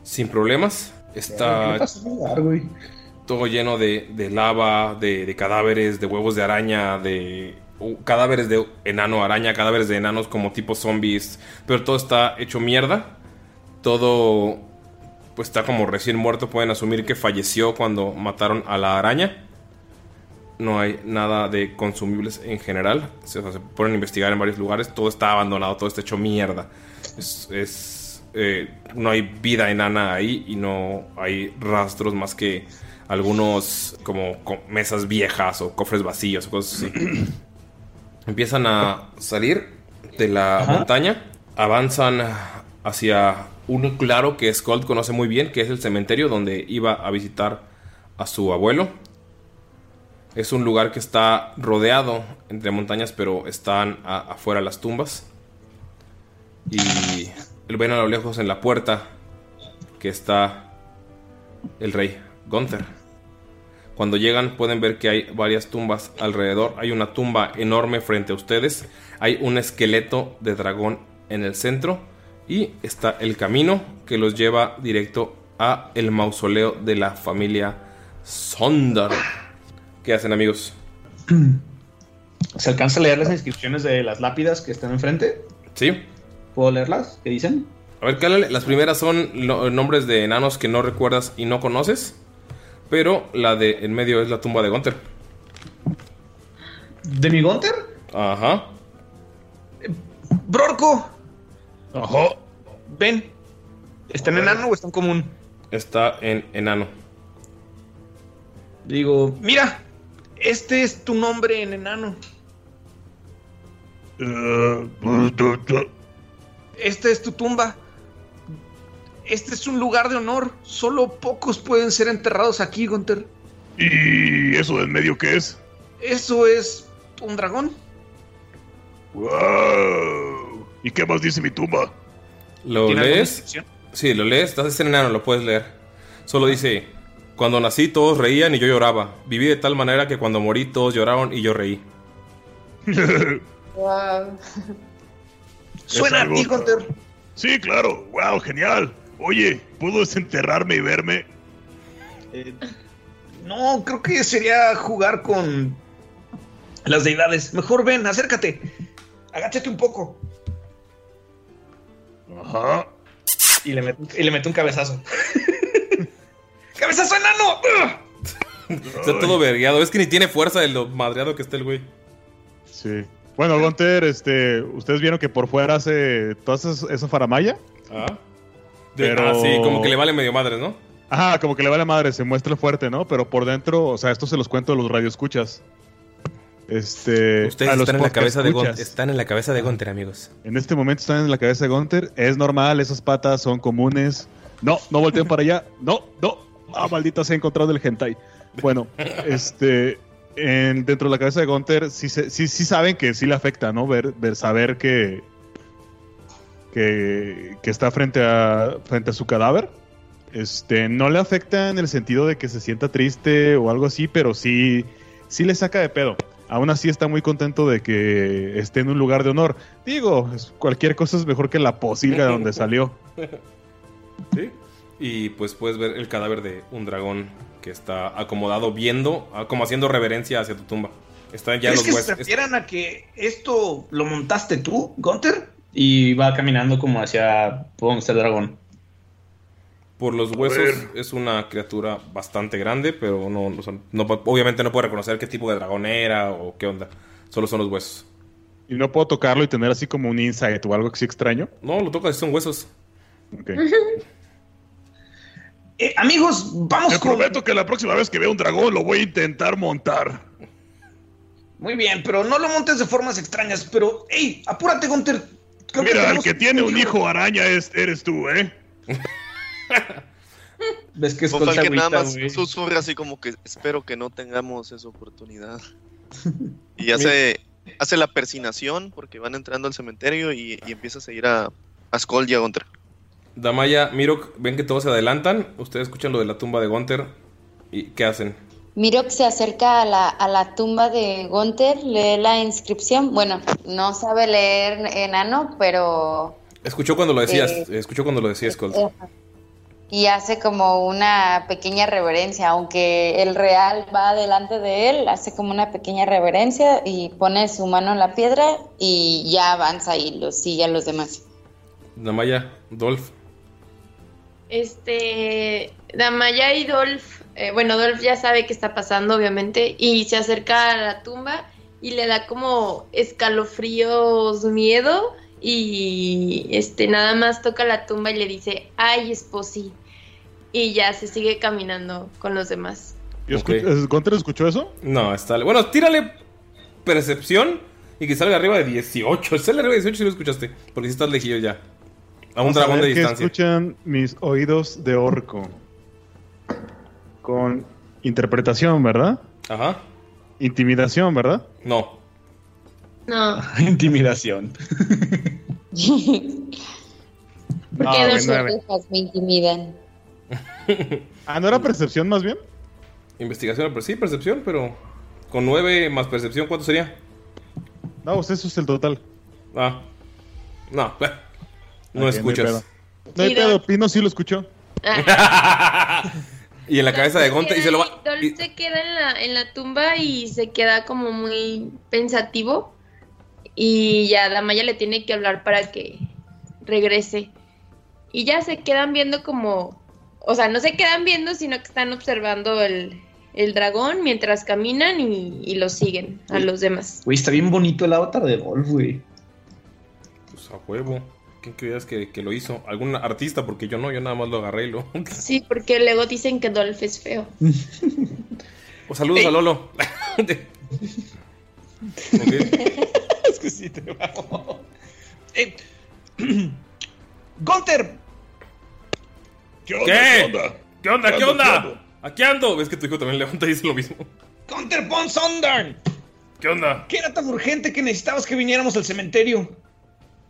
sin problemas. Está todo lleno de, de lava, de, de cadáveres, de huevos de araña, de uh, cadáveres de enano araña, cadáveres de enanos como tipo zombies, pero todo está hecho mierda. Todo pues está como recién muerto, pueden asumir que falleció cuando mataron a la araña. No hay nada de consumibles en general. Se, o sea, se ponen a investigar en varios lugares. Todo está abandonado, todo está hecho mierda. Es, es, eh, no hay vida enana ahí y no hay rastros más que algunos como co- mesas viejas o cofres vacíos o cosas así. Empiezan a salir de la montaña, avanzan hacia un claro que Skull conoce muy bien, que es el cementerio donde iba a visitar a su abuelo. Es un lugar que está rodeado entre montañas, pero están afuera las tumbas. Y ven a lo lejos en la puerta que está el rey Gunther. Cuando llegan pueden ver que hay varias tumbas alrededor. Hay una tumba enorme frente a ustedes. Hay un esqueleto de dragón en el centro. Y está el camino que los lleva directo a el mausoleo de la familia Sondar. ¿Qué hacen amigos? ¿Se alcanza a leer las inscripciones de las lápidas que están enfrente? Sí. ¿Puedo leerlas? ¿Qué dicen? A ver, cálale. Las primeras son nombres de enanos que no recuerdas y no conoces. Pero la de en medio es la tumba de Gunther. ¿De mi Gunter? Ajá. ¡Brorco! Ajá. Ven. ¿Está en enano o está en común? Está en enano. Digo, mira, este es tu nombre en enano. Esta es tu tumba. Este es un lugar de honor. Solo pocos pueden ser enterrados aquí, Gunter. ¿Y eso de en medio qué es? Eso es un dragón. ¡Wow! ¿Y qué más dice mi tumba? ¿Lo ¿Tiene alguna lees? Sí, lo lees. Estás en enano, lo puedes leer. Solo dice: Cuando nací, todos reían y yo lloraba. Viví de tal manera que cuando morí, todos lloraron y yo reí. Wow. Suena a ti, Gunter. Sí, claro. Wow, genial. Oye, ¿puedo desenterrarme y verme? Eh, no, creo que sería jugar con las deidades. Mejor ven, acércate. Agáchate un poco. Ajá. Y le, met- y le mete un cabezazo. ¡Cabezazo enano! Está todo vergueado. Es que ni tiene fuerza de lo madreado que está el güey. Sí. Bueno, Gunter, este, ustedes vieron que por fuera hace toda esa, esa faramaya. Ah. De- Pero- ah, sí, como que le vale medio madre, ¿no? Ajá, como que le vale madre, se muestra fuerte, ¿no? Pero por dentro, o sea, esto se los cuento a los radioescuchas. Este. Ustedes a los están en la cabeza de. Gunter. Están en la cabeza de Gunter, amigos. En este momento están en la cabeza de Gunter. Es normal, esas patas son comunes. No, no volteen para allá. No, no. Ah, maldita se ha encontrado el hentai. Bueno, este. en- dentro de la cabeza de Gunter, sí, sí, sí saben que sí le afecta, ¿no? Ver, ver saber que. Que, que está frente a, frente a su cadáver. Este, no le afecta en el sentido de que se sienta triste o algo así, pero sí, sí le saca de pedo. Aún así está muy contento de que esté en un lugar de honor. Digo, cualquier cosa es mejor que la posilga de donde salió. Sí. Y pues puedes ver el cadáver de un dragón que está acomodado viendo, ah, como haciendo reverencia hacia tu tumba. Están ya ¿Crees los que se huesos. refieran a que esto lo montaste tú, Gunter? Y va caminando como hacia donde está el dragón. Por los huesos es una criatura bastante grande, pero no, no son- no- obviamente no puede reconocer qué tipo de dragón era o qué onda. Solo son los huesos. Y no puedo tocarlo y tener así como un insight o algo así extraño. No, lo tocas y son huesos. Ok. Eh, amigos, vamos Te con... prometo que la próxima vez que vea un dragón lo voy a intentar montar. Muy bien, pero no lo montes de formas extrañas. Pero, hey, apúrate, Gunter. Creo Mira, el que tiene un hijo araña es, eres tú, ¿eh? Ves que Con tal escolta que nada más güey. susurra así como que espero que no tengamos esa oportunidad. Y hace, hace la persinación porque van entrando al cementerio y, y empieza a seguir a, a Skull y a Gunter. Damaya, Mirok, ven que todos se adelantan. Ustedes escuchan lo de la tumba de Gunter. ¿Y qué hacen? Mirok se acerca a la, a la tumba de Gunther, lee la inscripción. Bueno, no sabe leer enano, pero. Escuchó cuando lo decías. Eh, escuchó cuando lo decías, Colt. eh, y hace como una pequeña reverencia, aunque el real va delante de él, hace como una pequeña reverencia y pone su mano en la piedra y ya avanza y lo sigue a los demás. Damaya, Dolph. Este, Damaya y Dolph, eh, bueno, Dolph ya sabe qué está pasando, obviamente, y se acerca a la tumba y le da como escalofríos, miedo, y este, nada más toca la tumba y le dice, ay, esposi, y ya se sigue caminando con los demás. ¿Y ¿Gunter escuchó eso? No, está. Bueno, tírale percepción y que salga arriba de 18. Sale arriba de 18 si lo escuchaste. Porque si estás lejillo ya. A un Vamos dragón de ver qué distancia. escuchan mis oídos de orco. Con interpretación, ¿verdad? Ajá. Intimidación, ¿verdad? No. No. Intimidación. ¿Por Ah, qué ok, las nueve. orejas me intimidan? Ah, ¿no era percepción más bien? Investigación, pero sí, percepción, pero. Con 9 más percepción, ¿cuánto sería? No, pues eso es el total. Ah. No. No no escuchas. No hay pedo. Pino sí lo escuchó. y en la cabeza de Gunter y se lo va. Dolph se queda en la, en la tumba y se queda como muy pensativo. Y ya Damaya le tiene que hablar para que regrese. Y ya se quedan viendo como. O sea, no se quedan viendo, sino que están observando el, el dragón mientras caminan y, y lo siguen a los demás. Güey, está bien bonito el avatar de Dolph, güey. Pues a huevo. ¿Quién creías que, que lo hizo? ¿Algún artista? Porque yo no, yo nada más lo agarré y lo. Sí, porque luego dicen que Dolph es feo. O saludos Ey. a Lolo. que sí te vamos. Eh, Gunter, ¿Qué onda? ¿Qué? ¿Qué onda? ¿Qué onda? ¿Qué ¿Qué onda? ando? Aquí ando. ¿Ves que tu hijo también levanta y dice lo mismo? Gunter von Sondern. ¿Qué onda? ¿Qué era tan urgente que necesitabas que viniéramos al cementerio?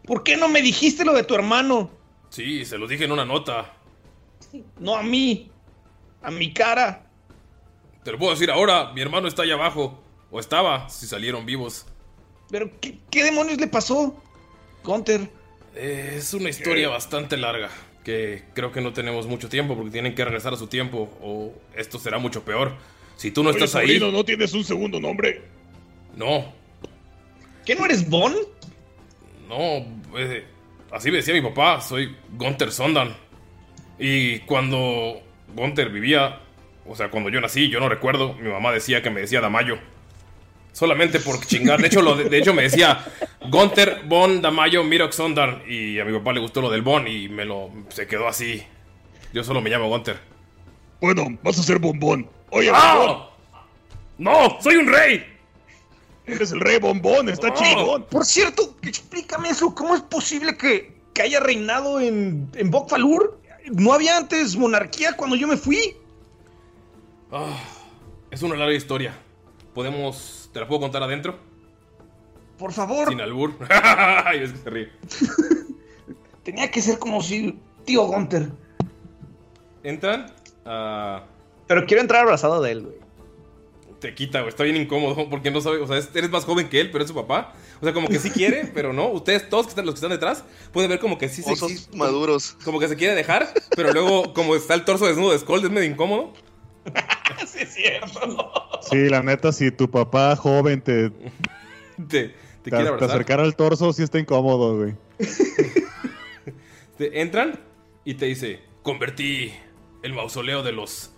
¿Por qué no me dijiste lo de tu hermano? Sí, se lo dije en una nota. No a mí, a mi cara. Te lo puedo decir ahora. Mi hermano está allá abajo. O estaba, si salieron vivos. ¿Pero qué, qué demonios le pasó? Gunter. Eh, Es una historia bastante larga. Que creo que no tenemos mucho tiempo porque tienen que regresar a su tiempo. O esto será mucho peor. Si tú no Oye, estás sobrino, ahí. ¿no tienes un segundo nombre? No, ¿Qué no eres Bon? no. eh, así me decía mi papá. Soy Gunther Sondan. Y cuando Gunther vivía. O sea, cuando yo nací, yo no recuerdo. Mi mamá decía que me decía Damayo. Solamente por chingar. De hecho, lo de, de hecho me decía Gunther Bon Damayo Mirox Sondan. Y a mi papá le gustó lo del Bon y me lo. Se quedó así. Yo solo me llamo Gunther. Bueno, vas a ser bombón. Oye, ¡Ah! bombón. ¡No! ¡Soy un rey! Eres el rey bombón, está ¡Oh! chingón. Por cierto, explícame eso. ¿Cómo es posible que, que haya reinado en, en Bokfalur? ¿No había antes monarquía cuando yo me fui? Ah, es una larga historia. ¿Podemos. ¿Te la puedo contar adentro? Por favor. Sin albur. Ay, es que se ríe. Tenía que ser como si tío Gunter. Entran. Pero quiero entrar abrazado de él, güey. te quita, güey. Está bien incómodo porque no sabe. O sea, es- eres más joven que él, pero es su papá. O sea, como que sí quiere, pero no. Ustedes, todos que están, los que están detrás, pueden ver como que sí se. Sí- maduros. Como que se quiere dejar, pero luego, como está el torso desnudo de Skull, es medio incómodo. sí, es cierto. Sí, la neta, si tu papá joven te, Te, te te, acercara al torso, sí está incómodo, güey. Te entran y te dice: Convertí el mausoleo de los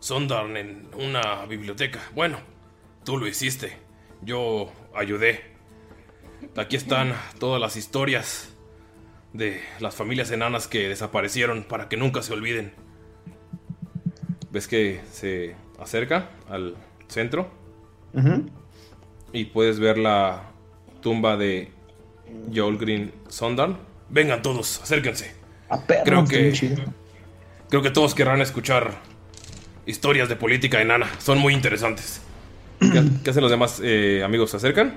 Sondarn en una biblioteca. Bueno, tú lo hiciste. Yo ayudé. Aquí están todas las historias de las familias enanas que desaparecieron para que nunca se olviden. ¿Ves que se acerca al centro? Y puedes ver la tumba de Joel Green Sondarn. Vengan todos, acérquense. Creo que creo que todos querrán escuchar historias de política enana. Son muy interesantes. ¿Qué, qué hacen los demás eh, amigos? ¿Se acercan?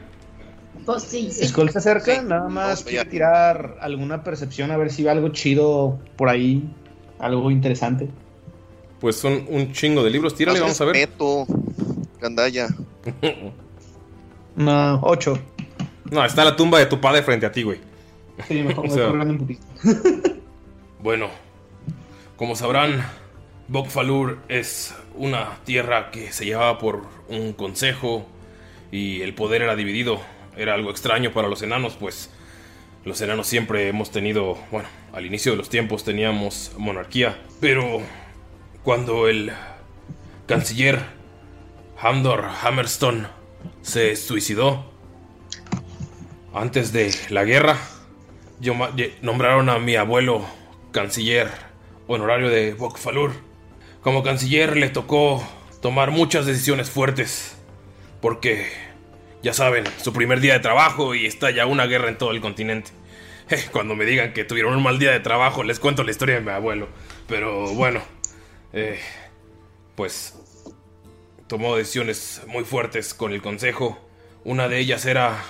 Pues sí, Skull se acerca, nada más quiere tirar alguna percepción a ver si ve algo chido por ahí, algo interesante. Pues son un chingo de libros. Tírale, vamos a ver. Gandaya. No, 8. No, está la tumba de tu padre frente a ti, güey. Sí, mejor O me sea, un poquito. Bueno, como sabrán, Bokfalur es una tierra que se llevaba por un consejo y el poder era dividido. Era algo extraño para los enanos, pues los enanos siempre hemos tenido, bueno, al inicio de los tiempos teníamos monarquía, pero cuando el canciller Hamdor Hammerstone se suicidó antes de la guerra, nombraron a mi abuelo canciller honorario de Bokfalur. Como canciller le tocó tomar muchas decisiones fuertes. Porque, ya saben, su primer día de trabajo y está ya una guerra en todo el continente. Cuando me digan que tuvieron un mal día de trabajo, les cuento la historia de mi abuelo. Pero bueno, eh, pues tomó decisiones muy fuertes con el consejo. Una de ellas era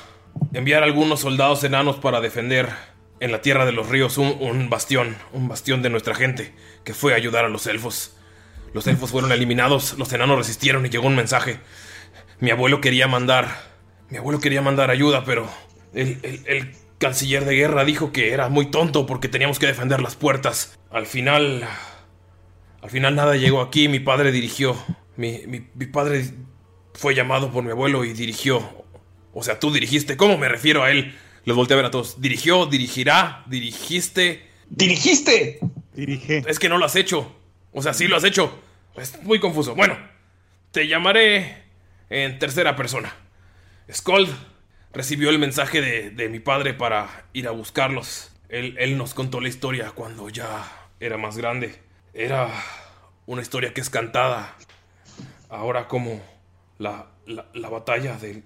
enviar algunos soldados enanos para defender en la tierra de los ríos un, bastión, un bastión de nuestra gente, que fue a ayudar a los elfos. Los elfos fueron eliminados, los enanos resistieron y llegó un mensaje. Mi abuelo quería mandar, mi abuelo quería mandar ayuda, pero el canciller de guerra dijo que era muy tonto porque teníamos que defender las puertas. Al final, al final nada llegó aquí, mi padre dirigió, mi, mi- mi padre fue llamado por mi abuelo y dirigió. O sea, tú dirigiste, ¿cómo me refiero a él? Les volteé a ver a todos. Dirigió, dirigirá, dirigiste. ¡Dirigiste! Dirige. Es que no lo has hecho. O sea, sí lo has hecho. Es muy confuso. Bueno, te llamaré en tercera persona. Skold recibió el mensaje de, de mi padre para ir a buscarlos. Él, él nos contó la historia cuando ya era más grande. Era una historia que es cantada. Ahora como la, la, la batalla de,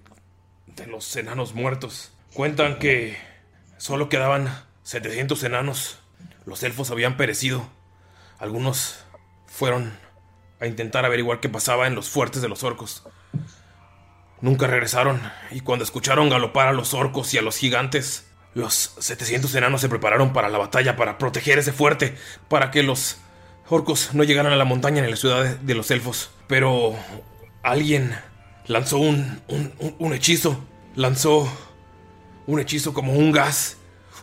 de los enanos muertos. Cuentan que solo quedaban 700 enanos. Los elfos habían perecido. Algunos fueron a intentar averiguar qué pasaba en los fuertes de los orcos. Nunca regresaron y cuando escucharon galopar a los orcos y a los gigantes, los 700 enanos se prepararon para la batalla, para proteger ese fuerte, para que los orcos no llegaran a la montaña a la ciudad de, los elfos. Pero alguien lanzó un- un hechizo, lanzó un hechizo como un gas.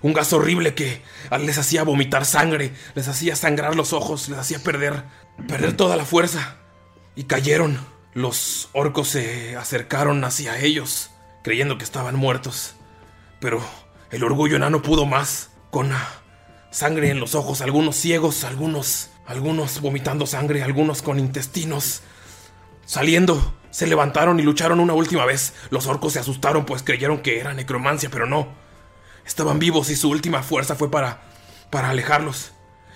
Un gas horrible que les hacía vomitar sangre, les hacía sangrar los ojos, les hacía perder, perder toda la fuerza. Y cayeron. Los orcos se acercaron hacia ellos, creyendo que estaban muertos. Pero el orgullo enano pudo más, con sangre en los ojos, algunos ciegos, algunos, algunos vomitando sangre, algunos con intestinos. Saliendo, se levantaron y lucharon una última vez. Los orcos se asustaron pues creyeron que era necromancia, pero no. Estaban vivos y su última fuerza fue para para alejarlos.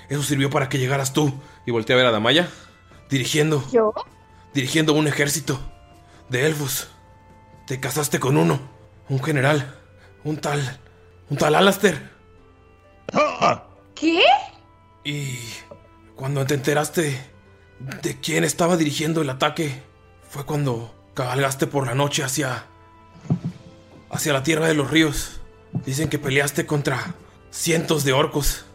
Eso sirvió para que llegaras tú. Y volteé a ver a Damaya, dirigiendo. ¿Yo? Dirigiendo un ejército de elfos. Te casaste con uno, un general, un tal, un tal Alastair. ¿Qué? Y cuando te enteraste de quién estaba dirigiendo el ataque, fue cuando cabalgaste por la noche hacia hacia la tierra de los ríos. Dicen que peleaste contra cientos de orcos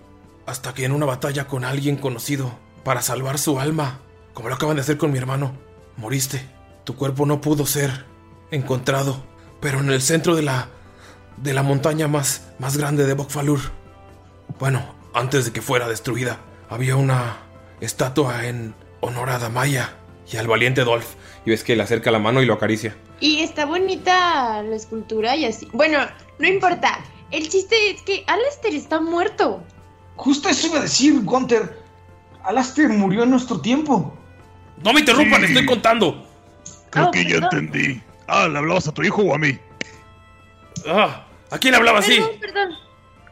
hasta que en una batalla con alguien conocido para salvar su alma, como lo acaban de hacer con mi hermano, moriste. Tu cuerpo no pudo ser encontrado, pero en el centro de la de la montaña más más grande de Bokfalur. Bueno, antes de que fuera destruida, había una estatua en honor a Damaya y al valiente Dolph. Y ves que le acerca la mano y lo acaricia. Y está bonita la escultura y así. Bueno, no importa. El chiste es que Alastair está muerto. Justo eso iba a decir, Gunter. Alastair murió en nuestro tiempo. No me interrumpan, Sí. estoy contando. Creo Oh, que ya entendí. Ah, ¿le hablabas a tu hijo o a mí? Ah, ¿A quién hablaba así? Perdón, perdón.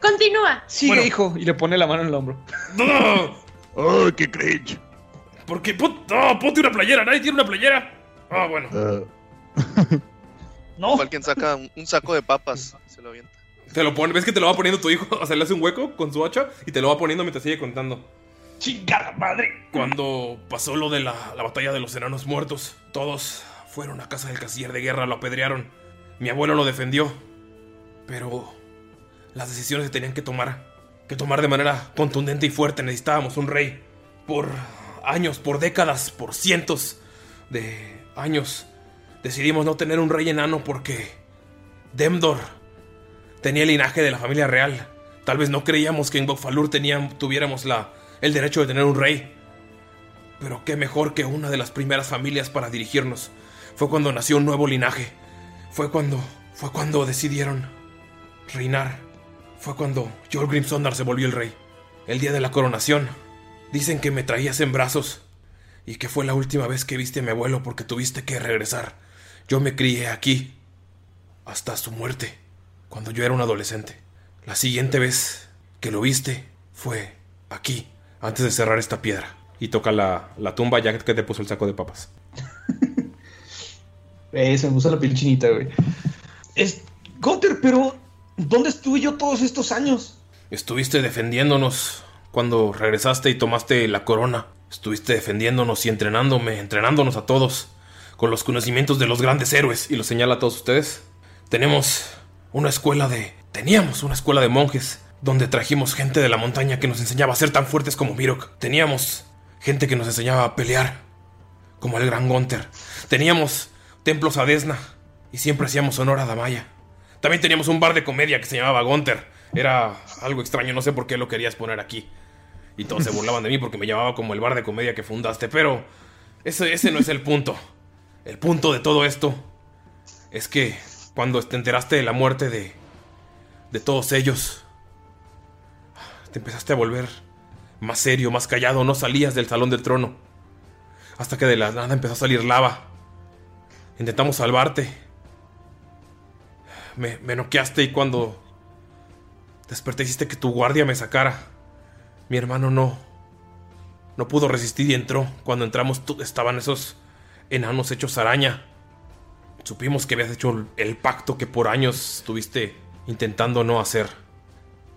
Continúa. Sigue, Bueno. hijo. Y le pone la mano en el hombro. No, ¡Ay, qué cringe! ¿Por qué? Pon- no, ponte una playera. ¿Nadie tiene una playera? Ah, bueno. No. Alguien saca un, un saco de papas, se lo avienta. Te lo pone, ¿ves que te lo va poniendo tu hijo? O sea, le hace un hueco con su hacha y te lo va poniendo mientras sigue contando. Chingada madre. Cuando pasó lo de la, la batalla de los enanos muertos, todos fueron a casa del canciller de guerra, lo apedrearon. Mi abuelo lo defendió. Pero las decisiones se tenían que tomar. Que tomar de manera contundente y fuerte. Necesitábamos un rey. Por años, por décadas, por cientos de años. Decidimos no tener un rey enano porque Demdor tenía el linaje de la familia real. Tal vez no creíamos que en Bokfalur tuviéramos la, el derecho de tener un rey. Pero qué mejor que una de las primeras familias para dirigirnos. Fue cuando nació un nuevo linaje. Fue cuando, fue cuando decidieron reinar. Fue cuando Jorgrim Sondar se volvió el rey. El día de la coronación. Dicen que me traías en brazos. Y que fue la última vez que viste a mi abuelo porque tuviste que regresar. Yo me crié aquí. Hasta su muerte. Cuando yo era un adolescente. La siguiente vez que lo viste fue aquí. Antes de cerrar esta piedra. Y toca la, la tumba ya que te puso el saco de papas. Eh, se me puso la piel güey. Es. Gunter, pero. ¿Dónde estuve yo todos estos años? Estuviste defendiéndonos cuando regresaste y tomaste la corona. Estuviste defendiéndonos y entrenándome, entrenándonos a todos con los conocimientos de los grandes héroes. Y lo señala a todos ustedes. Tenemos una escuela de... Teníamos una escuela de monjes donde trajimos gente de la montaña que nos enseñaba a ser tan fuertes como Mirok. Teníamos gente que nos enseñaba a pelear como el gran Gunther. Teníamos templos a Desna y siempre hacíamos honor a Damaya. También teníamos un bar de comedia que se llamaba Gunther. Era algo extraño, no sé por qué lo querías poner aquí. Y todos se burlaban de mí porque me llamaba como el bar de comedia que fundaste, pero ese, ese no es el punto. El punto de todo esto es que cuando te enteraste de la muerte de, de todos ellos, te empezaste a volver más serio, más callado, no salías del salón del trono. Hasta que de la nada empezó a salir lava. Intentamos salvarte. Me, me noqueaste y cuando desperté hiciste que tu guardia me sacara. Mi hermano no. No pudo resistir y entró. Cuando entramos estaban esos enanos hechos araña. Supimos que habías hecho el pacto que por años estuviste intentando no hacer.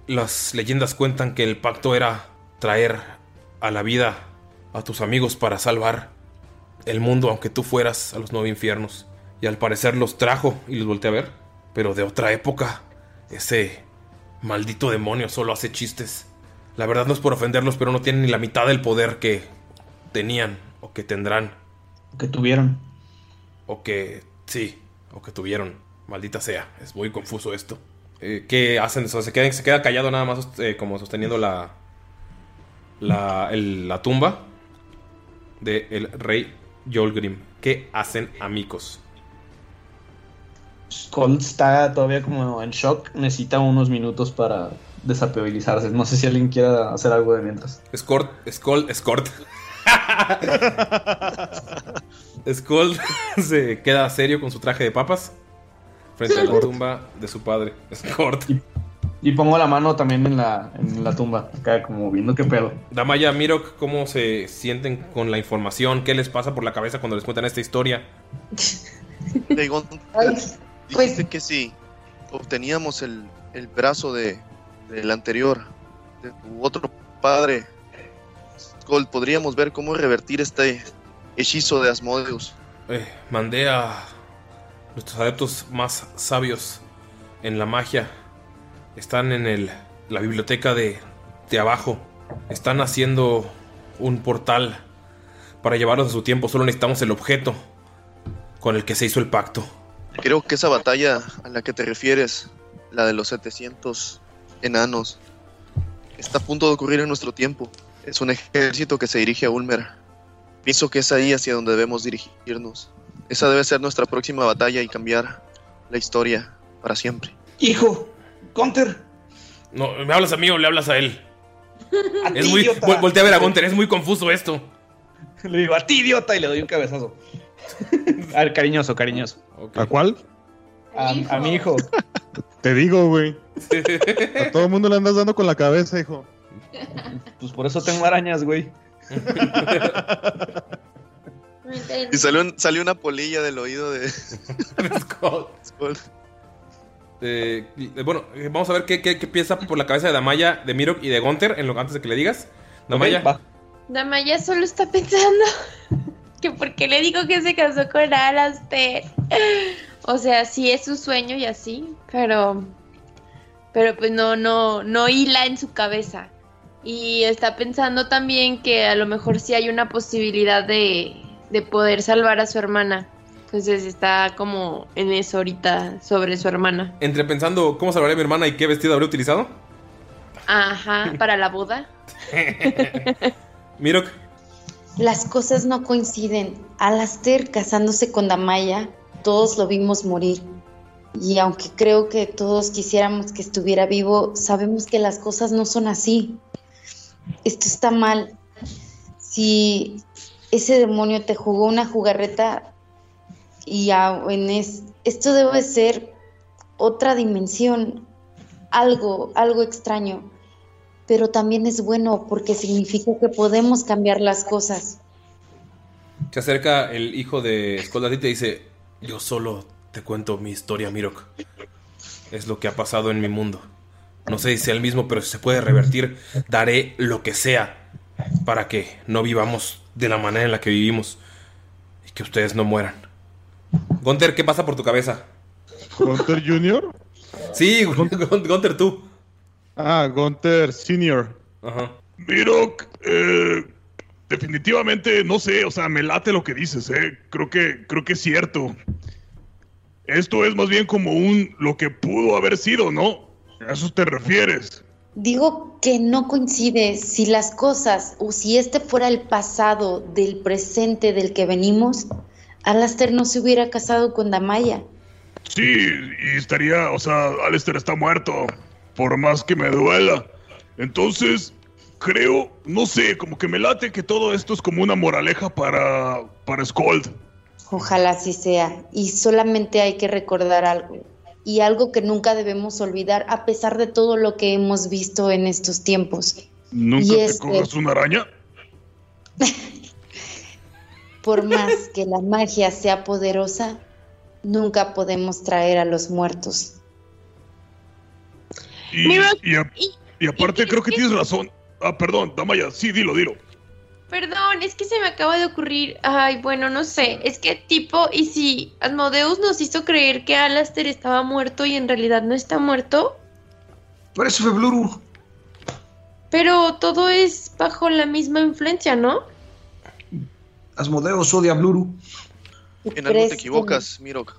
Las leyendas cuentan que el pacto era traer a la vida a tus amigos para salvar el mundo aunque tú fueras a los nueve infiernos. Y al parecer los trajo y los volteé a ver. Pero de otra época. Ese maldito demonio solo hace chistes. La verdad no es por ofenderlos, pero no tienen ni la mitad del poder que tenían o que tendrán. Que tuvieron. O que sí, o que tuvieron. Maldita sea, es muy confuso esto. eh, ¿Qué hacen? O sea, se, queda, se queda callado nada más eh, como sosteniendo la, la, el- la tumba del rey Yolgrim. ¿Qué hacen amigos? Colt está todavía como en shock. Necesita unos minutos para desapabilizarse. No sé si alguien quiera hacer algo de mientras. Escort, Skull, Escort. Skull se queda serio con su traje de papas frente a la tumba de su padre. Escort. Y pongo la mano también en la, en la tumba, acá como viendo qué pedo. Damaya, Mirok, ¿cómo se sienten con la información? ¿Qué les pasa por la cabeza cuando les cuentan esta historia? Dijiste que si obteníamos el, el brazo de, del anterior, de tu otro padre, Skull, podríamos ver cómo revertir este hechizo de Asmodeus. Eh, mandé a nuestros adeptos más sabios en la magia. Están en el, la biblioteca de, de abajo. Están haciendo un portal para llevarnos a su tiempo. Solo necesitamos el objeto con el que se hizo el pacto. Creo que esa batalla a la que te refieres, la de los 700 enanos, está a punto de ocurrir en nuestro tiempo. Es un ejército que se dirige a Ulmer. Pienso que es ahí hacia donde debemos dirigirnos. Esa debe ser nuestra próxima batalla y cambiar la historia para siempre. Hijo, Gunter. No, ¿me hablas a mí o le hablas a él? A Es ti, muy, idiota. voltea a ver a Gunter, es muy confuso esto. Le digo, a ti, idiota, y le doy un cabezazo. A ver, cariñoso, cariñoso. ¿A cuál? A, a mi hijo. Te digo, güey. A todo el mundo le andas dando con la cabeza, hijo. Pues por eso tengo arañas, güey. Y salió, un- salió una polilla del oído de. Eh, eh, bueno, vamos a ver qué, qué- qué piensa por la cabeza de Damaya, de Mirok y de Gunter en lo, antes de que le digas. Damaya. Damaya solo está pensando que por qué le digo que se casó con Alastair. O sea, sí es su sueño y así, pero pero pues no no no hila en su cabeza. Y está pensando también que a lo mejor sí hay una posibilidad de, de poder salvar a su hermana. Entonces está como en eso ahorita sobre su hermana. Entre pensando cómo salvaré a mi hermana y qué vestido habré utilizado. Ajá, para la boda. Mirok. Las cosas no coinciden. Alastair casándose con Damaya, todos lo vimos morir. Y aunque creo que todos quisiéramos que estuviera vivo, sabemos que las cosas no son así. Esto está mal. Si ese demonio te jugó una jugarreta y en es- esto debe ser otra dimensión, algo, algo extraño pero también es bueno porque significa que podemos cambiar las cosas. Se acerca el hijo de ti y te dice: Yo solo te cuento mi historia, Mirok. Es lo que ha pasado en mi mundo. No sé si sea el mismo, pero si se puede revertir, daré lo que sea para que no vivamos de la manera en la que vivimos y que ustedes no mueran. Gunter, ¿qué pasa por tu cabeza? ¿Gunter Jr.? Sí, Gunter, tú. Ah, Gunter Senior. Ajá. Mirok, eh, definitivamente, no sé, o sea, me late lo que dices, eh. Creo que, creo que es cierto. Esto es más bien como un lo que pudo haber sido, ¿no? ¿A eso te refieres? Digo que no coincide si las cosas o si este fuera el pasado del presente del que venimos, Alastair no se hubiera casado con Damaya. Sí, y estaría, o sea, Alistair está muerto, por más que me duela. Entonces, creo, no sé, como que me late que todo esto es como una moraleja para, para Scold. Ojalá así sea. Y solamente hay que recordar algo. Y algo que nunca debemos olvidar a pesar de todo lo que hemos visto en estos tiempos. ¿Nunca Y te es cojas que- una araña? Por más que la magia sea poderosa, nunca podemos traer a los muertos. Y, y, a- y aparte creo que tienes razón. Ah, perdón, Damaya, sí, dilo, dilo. Perdón, es que se me acaba de ocurrir. Ay, bueno, no sé. Es que tipo, ¿y si Asmodeus nos hizo creer que Alastair estaba muerto y en realidad no está muerto? Por eso fue Bluru. Pero todo es bajo la misma influencia, ¿no? Asmodeus odia a Bluru. En algo te equivocas, Mirok.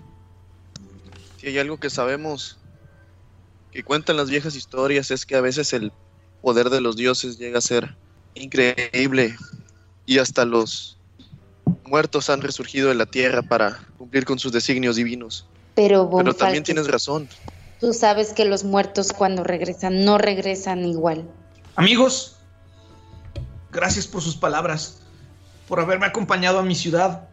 Si hay algo que sabemos, que cuentan las viejas historias es que a veces el poder de los dioses llega a ser increíble y hasta los muertos han resurgido de la tierra para cumplir con sus designios divinos. Pero, también tienes razón. tú sabes que los muertos cuando regresan no regresan igual. Amigos, gracias por sus palabras, por haberme acompañado a mi ciudad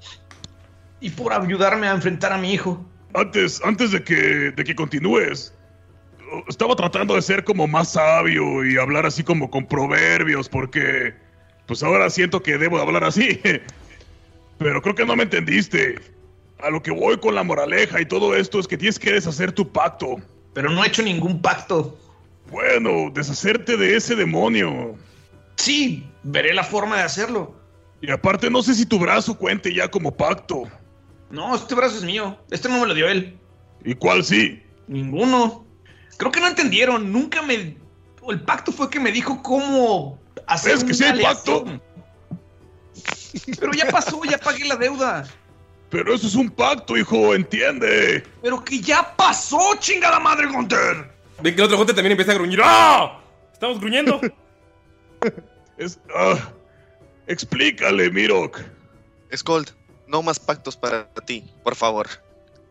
y por ayudarme a enfrentar a mi hijo. Antes, antes de que, de que continúes, estaba tratando de ser como más sabio y hablar así como con proverbios, porque pues ahora siento que debo hablar así. Pero creo que no me entendiste. A lo que voy con la moraleja y todo esto es que tienes que deshacer tu pacto. Pero no he hecho ningún pacto. Bueno, deshacerte de ese demonio. Sí, veré la forma de hacerlo. Y aparte no sé si tu brazo cuente ya como pacto. No, este brazo es mío. Este no me lo dio él. ¿Y cuál sí? Ninguno. Creo que no entendieron. Nunca me. El pacto fue que me dijo cómo hacer. ¿Es que sí hay pacto? Pero ya pasó, ya pagué la deuda. Pero eso es un pacto, hijo, entiende. Pero que ya pasó, chingada madre, Gunter. Ven que el otro Gunter también empieza a gruñir. ¡Ah! Estamos gruñendo. Es. ah, explícale, Mirok. Skold, no más pactos para ti, por favor.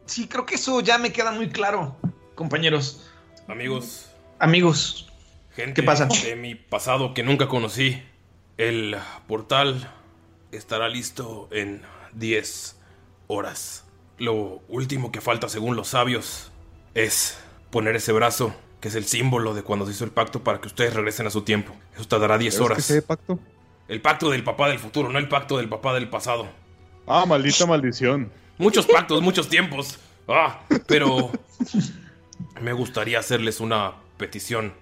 Sí, creo que eso ya me queda muy claro, compañeros. Amigos, Amigos. gente ¿Qué pasa? de mi pasado que nunca conocí, el portal estará listo en 10 horas. Lo último que falta, según los sabios, es poner ese brazo, que es el símbolo de cuando se hizo el pacto para que ustedes regresen a su tiempo. Eso tardará 10 ¿Pero es horas. hay pacto? El pacto del papá del futuro, no el pacto del papá del pasado. Ah, maldita maldición. Muchos pactos, muchos tiempos. Ah, pero me gustaría hacerles una petición.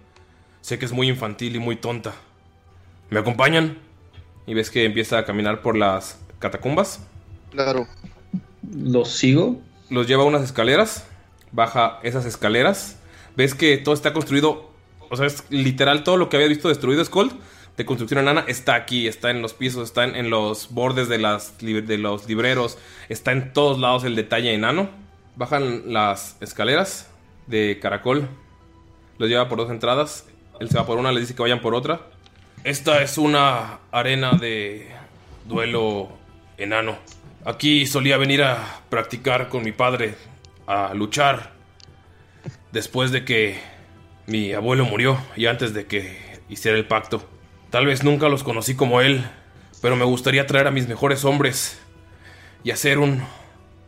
Sé que es muy infantil y muy tonta. ¿Me acompañan? Y ves que empieza a caminar por las catacumbas. Claro. ¿Los sigo? Los lleva a unas escaleras. Baja esas escaleras. Ves que todo está construido. O sea, es literal todo lo que había visto destruido Skold. De construcción enana está aquí, está en los pisos, está en, en los bordes de, las, de los libreros, está en todos lados el detalle enano. Bajan las escaleras de caracol, los lleva por dos entradas. Él se va por una, les dice que vayan por otra. Esta es una arena de duelo enano. Aquí solía venir a practicar con mi padre, a luchar, después de que mi abuelo murió y antes de que hiciera el pacto. Tal vez nunca los conocí como él, pero me gustaría traer a mis mejores hombres y hacer un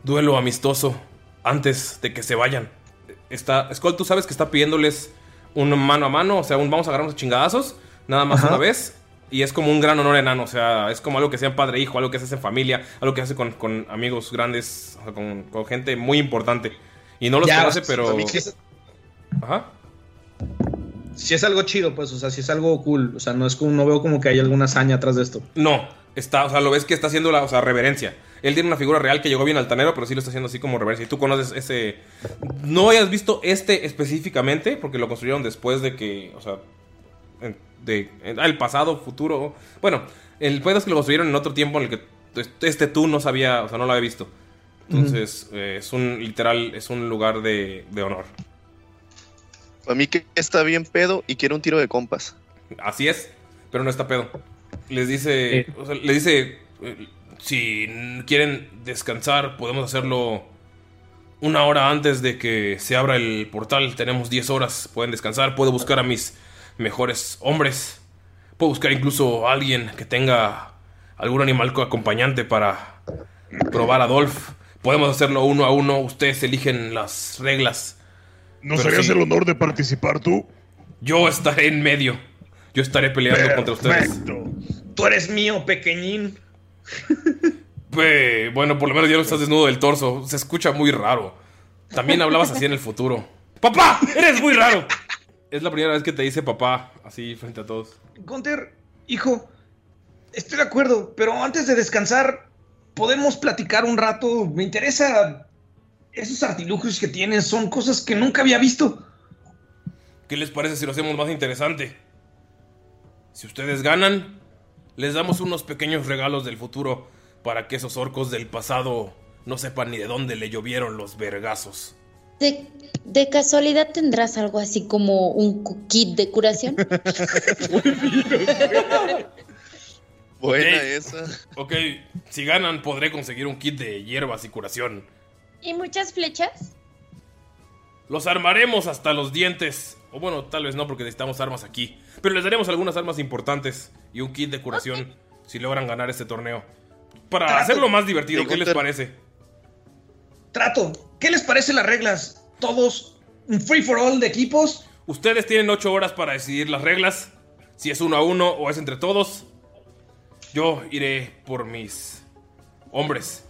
duelo amistoso antes de que se vayan. Está, Skull, tú sabes que está pidiéndoles un mano a mano, o sea, un vamos a agarrarnos a chingadazos, nada más Ajá. una vez. Y es como un gran honor enano, o sea, es como algo que sea padre hijo, algo que se hace en familia, algo que se hace con, con amigos grandes, o sea, con, con gente muy importante. Y no los Ya, conoce, pero... es- Ajá. Si es algo chido, pues, o sea, si es algo cool. O sea, no es como, no veo como que hay alguna hazaña atrás de esto. No, está, o sea, lo ves que está haciendo la, o sea, reverencia. Él tiene una figura real que llegó bien altanero, pero sí lo está haciendo así como reverencia. Y tú conoces ese. No hayas visto este específicamente, porque lo construyeron después de que, o sea, en- de, en- ah, el pasado, futuro. Bueno, el pedo es que lo construyeron en otro tiempo en el que este tú no sabía, o sea, no lo había visto. Entonces, eh, es un literal, es un lugar de, de honor. A mí que está bien pedo y quiero un tiro de compas. Así es, pero no está pedo. Les dice, o sea, les dice, eh, si quieren descansar, podemos hacerlo una hora antes de que se abra el portal. Tenemos 10 horas, pueden descansar. Puedo buscar a mis mejores hombres. Puedo buscar incluso a alguien que tenga algún animal co- acompañante para probar a Dolph. Podemos hacerlo uno a uno. Ustedes eligen las reglas. ¿Nos Pero harías sí. el honor de participar tú? Yo estaré en medio. Yo estaré peleando contra ustedes. Tú eres mío, pequeñín. Pues, bueno, por lo menos ya no estás desnudo del torso. Se escucha muy raro. También hablabas así en el futuro. ¡Papá! ¡Eres muy raro! Es la primera vez que te dice papá, así frente a todos. Gunter, hijo, estoy de acuerdo, pero antes de descansar, podemos platicar un rato. Me interesa. Esos artilugios que tienes son cosas que nunca había visto. ¿Qué les parece si lo hacemos más interesante? Si ustedes ganan, les damos unos pequeños regalos del futuro para que esos orcos del pasado no sepan ni de dónde le llovieron los vergazos. ¿De, de casualidad tendrás algo así como un kit de curación? Buena esa. Ok, si ganan podré conseguir un kit de hierbas y curación. ¿Y muchas flechas? Los armaremos hasta los dientes. O bueno, tal vez no porque necesitamos armas aquí. Pero les daremos algunas armas importantes y un kit de curación si logran ganar este torneo. Para Trato. hacerlo más divertido, Sí, ¿qué les parece? Trato, ¿qué les parecen las reglas? ¿Todos un free for all de equipos? Ustedes tienen 8 horas para decidir las reglas. Si es uno a uno o es entre todos. Yo iré por mis hombres.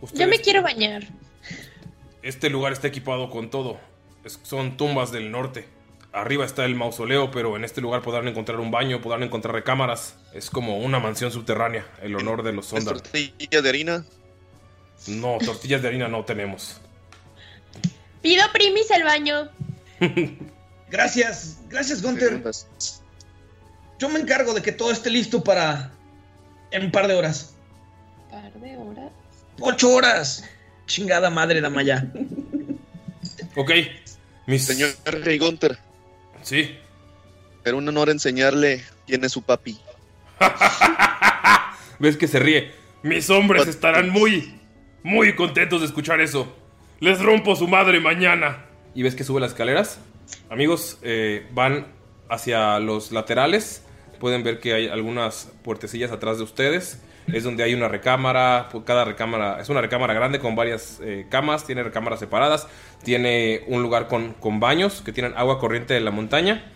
Ustedes- Yo me quiero bañar. Este lugar está equipado con todo. Es- son tumbas del norte. Arriba está el mausoleo, pero en este lugar podrán encontrar un baño, podrán encontrar recámaras. Es como una mansión subterránea, el honor de los ¿Es Sondar. tortilla de harina? No, tortillas de harina no tenemos. Pido primis el baño. Gracias, gracias Gunter. Yo me encargo de que todo esté listo para en un par de horas. Par de horas. ¡Ocho horas! Chingada madre, Damaya. Ok, mis... Señor Rey Gunter, Sí. era un honor enseñarle quién es su papi. ¿Ves que se ríe? Mis hombres Pat- estarán muy, muy contentos de escuchar eso. Les rompo su madre mañana. ¿Y ves que sube las escaleras? Amigos, eh, van hacia los laterales. Pueden ver que hay algunas puertecillas atrás de ustedes. Es donde hay una recámara. pues, Cada recámara es una recámara grande con varias eh, camas. Tiene recámaras separadas. Tiene un lugar con, con baños que tienen agua corriente de la montaña.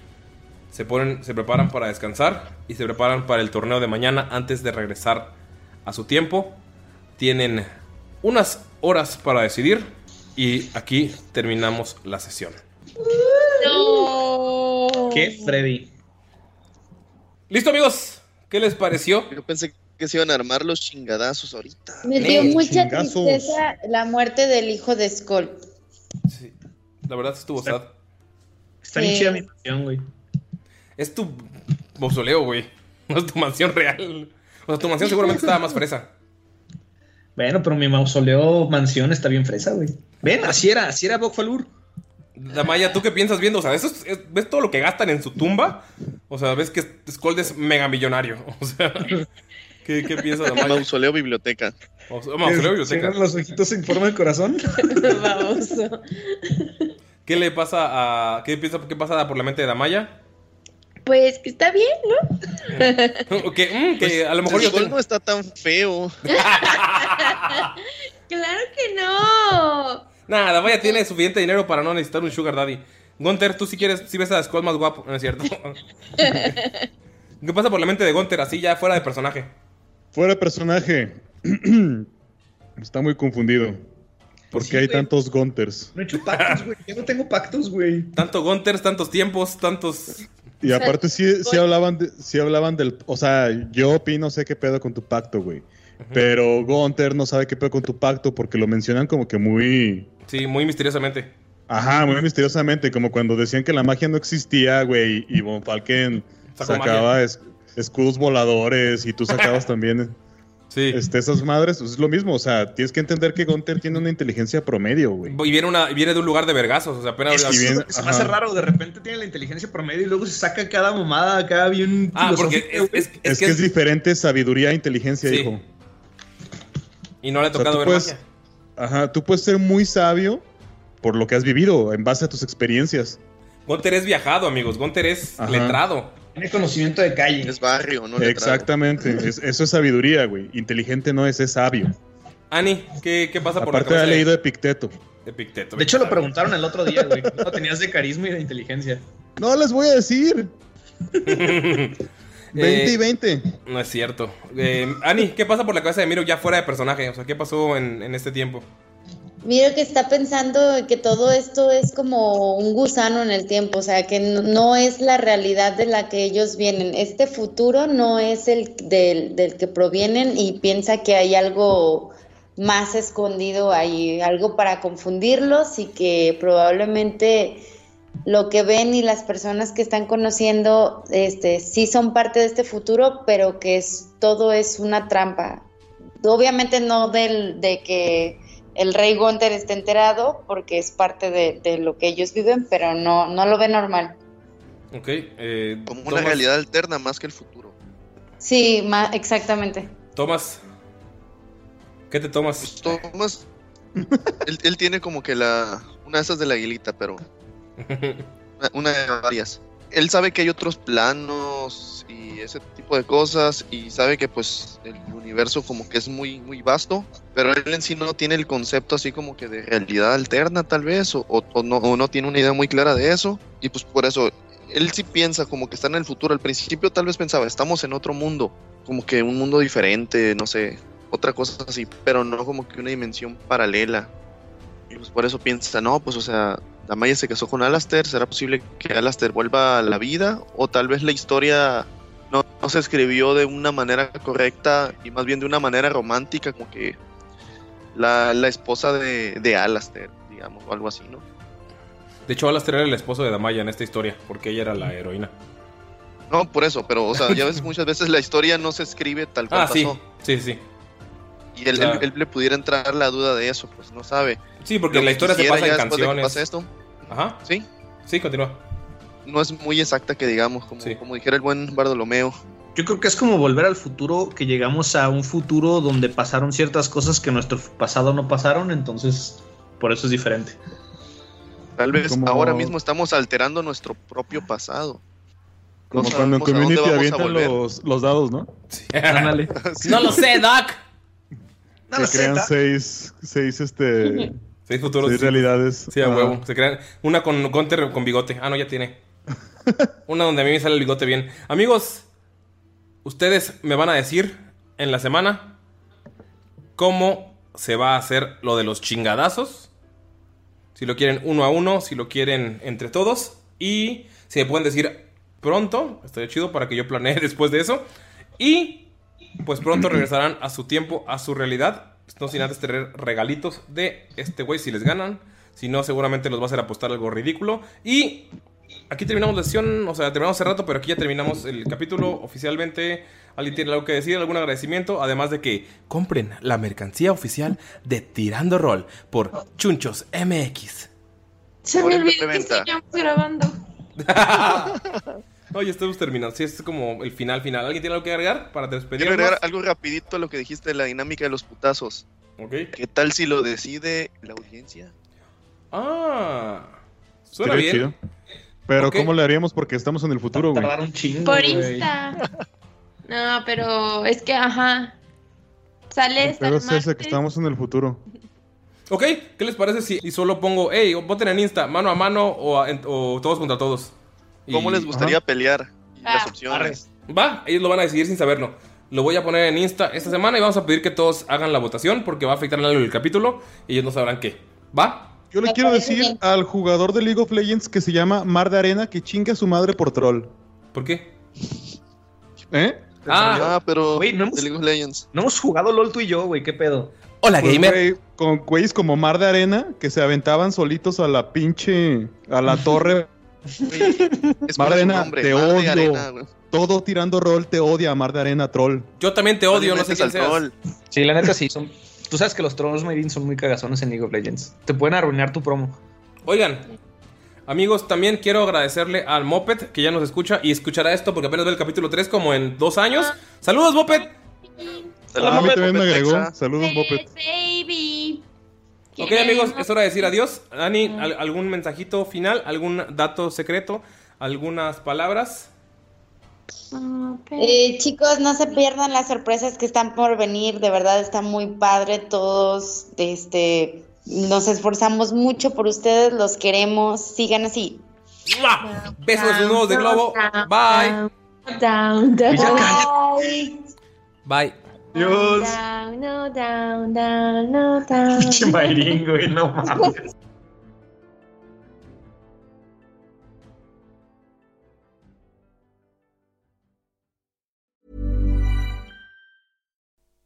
Se ponen, se preparan para descansar y se preparan para el torneo de mañana antes de regresar a su tiempo. Tienen unas horas para decidir y aquí terminamos la sesión. No. ¿Qué, Freddy? ¿Listo amigos? ¿Qué les pareció? Yo pensé que se iban a armar los chingadazos ahorita. Me dio mucha chingazos. tristeza la muerte del hijo de Skull. Sí, la verdad estuvo sad. Está bien Sí. chida mi mansión, güey. Es tu mausoleo, güey. No es tu mansión real. O sea, tu mansión seguramente estaba más fresa. Bueno, pero mi mausoleo mansión está bien fresa, güey. Ven, así era, así era Bokfalur. Damaya, ¿tú qué piensas viendo? O sea, eso es- es- ¿ves todo lo que gastan en su tumba? O sea, ¿ves que Skold es mega millonario? O sea, ¿qué, qué piensas, Damaya? Mausoleo biblioteca. Maus- Mausoleo biblioteca. ¿Cierran los ojitos en forma de corazón? Vamos. ¿Qué le pasa a. ¿Qué piensa qué pasa por la mente de Damaya? Pues que está bien, ¿no? que, mm, que a lo mejor yo Skull tengo- no está tan feo. Claro que no. Nada, Damaya tiene suficiente dinero para no necesitar un Sugar Daddy. Gunter, tú si quieres, si ves a Skull más guapo, ¿no es cierto? ¿Qué pasa por la mente de Gunter así ya fuera de personaje? Fuera de personaje. Está muy confundido. ¿Por Sí, qué hay güey. tantos Gunters? No he hecho pactos, güey. Yo no tengo pactos, güey. Tanto Gunters, tantos tiempos, tantos. Y aparte sí, sí hablaban de- sí hablaban del... O sea, yo, Pi, no sé qué pedo con tu pacto, güey. Pero Gunter no sabe qué pedo con tu pacto porque lo mencionan como que muy... Sí, muy misteriosamente. Ajá, muy misteriosamente, como cuando decían que la magia no existía, güey, y Von Falken sacaba es- escudos voladores y tú sacabas también Sí. este, esas madres, pues es lo mismo, o sea, tienes que entender que Gunter tiene una inteligencia promedio, güey. Y viene, una, viene de un lugar de vergazos, o sea, apenas. Es que se me hace raro. De repente tiene la inteligencia promedio y luego se saca cada mamada acá bien. Ah, porque es, es- güey. es Es, que es diferente sabiduría e inteligencia, Sí. hijo. Y no le ha O sea, tocado tú ver puedes- magia. Ajá, tú puedes ser muy sabio por lo que has vivido, en base a tus experiencias. Gunter es viajado, amigos. Gunter es Ajá. letrado. Tiene conocimiento de calle. Es barrio, no. Exactamente, es- eso es sabiduría, güey. Inteligente no es, es sabio. Ani, ¿qué, qué pasa por Aparte la ha cabeza leído de, Epicteto. de hecho, lo preguntaron el otro día, güey. ¿Cómo tenías de carisma y de inteligencia? No les voy a decir. 20 y Eh, 20. No es cierto. Eh, Ani, ¿qué pasa por la cabeza de Miro ya fuera de personaje? O sea, ¿qué pasó en, en este tiempo? Miro que está pensando que todo esto es como un gusano en el tiempo, o sea, que no, no es la realidad de la que ellos vienen. Este futuro no es el del, del que provienen y piensa que hay algo más escondido ahí, algo para confundirlos y que probablemente lo que ven y las personas que están conociendo este, sí son parte de este futuro, pero que es, todo es una trampa. Obviamente no del, de que el rey Gunther esté enterado porque es parte de, de lo que ellos viven, pero no, no lo ve normal. Ok. eh, Como una realidad alterna más que el futuro. Sí, ma- exactamente. Tomás. ¿Qué te tomas? Tomás, él, él tiene como que la una de esas de la aguilita, pero una, una de varias. Él sabe que hay otros planos y ese tipo de cosas y sabe que pues el universo como que es muy muy vasto, pero él en sí no tiene el concepto así como que de realidad alterna tal vez o, o- no, o no tiene una idea muy clara de eso y pues por eso él sí piensa como que está en el futuro. Al principio tal vez pensaba, estamos en otro mundo, como que un mundo diferente, no sé, otra cosa así, pero no como que una dimensión paralela. Y pues por eso piensa, no, pues o sea, Damaya se casó con Alastair, ¿será posible que Alastair vuelva a la vida? O tal vez la historia no, no se escribió de una manera correcta y más bien de una manera romántica, como que la, la esposa de, de Alastair, digamos, o algo así, ¿no? De hecho, Alastair era el esposo de Damaya en esta historia, porque ella era la heroína. No, por eso, pero o sea, ya ves, muchas veces la historia no se escribe tal cual Ah, sí, pasó. sí, sí. Y él, Claro. él- él le pudiera entrar la duda de eso, pues no sabe. Sí, porque Lo la historia se pasa en de que canciones. pase esto, Ajá. Sí. Sí, continúa. no es muy exacta que digamos, como, como dijera el buen Bartolomeo. Yo creo que es como volver al futuro, que llegamos a un futuro donde pasaron ciertas cosas que en nuestro pasado no pasaron, entonces por eso es diferente. Tal vez Como- ahora mismo estamos alterando nuestro propio pasado. Como No cuando en Community avientan los, los dados, ¿no? Ándale. No lo sé, Doc. Que crean seis, seis, este, Seis futuros. seis realidades. Sí, a Ah. huevo. Se crean una con Gunter con bigote. Ah, no, ya tiene. Una donde a mí me sale el bigote bien. Amigos, ustedes me van a decir en la semana cómo se va a hacer lo de los chingadazos. Si lo quieren uno a uno, si lo quieren entre todos. Y si me pueden decir pronto, estaría chido para que yo planee después de eso. Y pues pronto regresarán a su tiempo, a su realidad. No sin antes tener regalitos de este güey si les ganan. Si no, seguramente los va a hacer apostar algo ridículo. Y aquí terminamos la sesión, o sea, terminamos hace rato, pero aquí ya terminamos el capítulo oficialmente. ¿Alguien tiene algo que decir? ¿Algún agradecimiento? Además de que compren la mercancía oficial de Tirando Roll por Chunchos MX. Se me olvidó que seguíamos grabando. Oye, estamos terminando. Sí, es como el final final. ¿Alguien tiene algo que agregar para Quiero despedirnos? agregar algo rapidito a lo que dijiste de la dinámica de los putazos. Ok. ¿Qué tal si lo decide la audiencia? Ah, suena bien. chido. Pero Ok. ¿cómo le haríamos? Porque estamos en el futuro, güey. Tardar un chingo. Por. Insta. No, pero es que, ajá. Sale Pero es ese que estamos en el futuro. Ok, ¿qué les parece si y solo pongo, hey, voten en Insta, mano a mano o, a- en- o todos contra todos? Y- ¿Cómo les gustaría pelear? Y Ah. las opciones. Va, ellos lo van a decidir sin saberlo. Lo voy a poner en Insta esta semana y vamos a pedir que todos hagan la votación porque va a afectar algo el capítulo y ellos no sabrán qué. ¿Va? Yo le quiero decir al jugador de League of Legends que se llama Mar de Arena que chingue a su madre por troll. ¿Por qué? ¿Eh? Ah, Ah, pero Güey, no hemos- de League of Legends. No hemos jugado LOL tú y yo, güey, qué pedo. hola Pues, gamer. con güeyes como Mar de Arena que se aventaban solitos a la pinche. a la torre. Es Mar Arena, nombre, te Mar odio. Arena. Todo tirando rol te odia, Mar de Arena troll. Yo también te odio, no sé quién seas. troll. Sí, la neta sí, son... Tú sabes que los trolls Mayrin son muy cagazones en League of Legends. Te pueden arruinar tu promo. Oigan, amigos, también quiero agradecerle al Moped que ya nos escucha y escuchará esto porque apenas ve el capítulo 3 como en dos años. Saludos, Moped. a mí también me Moped agregó. Saludos, Moped. Baby. Ok, amigos, es hora de decir adiós. Dani, ¿al- ¿algún mensajito final? ¿Algún dato secreto? ¿Algunas palabras? Eh, chicos, no se pierdan las sorpresas que están por venir, de verdad está muy padre, todos este, nos esforzamos mucho por ustedes, los queremos, sigan así. ¡Mua! Besos de sus nudos de globo. Bye. Down, down, Bye. Bye. Dios. down, no, down, down, no, down. Pinche Mayrin, güey, no mames.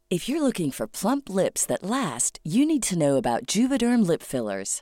If you're looking for plump lips that last, you need to know about Juvederm lip fillers.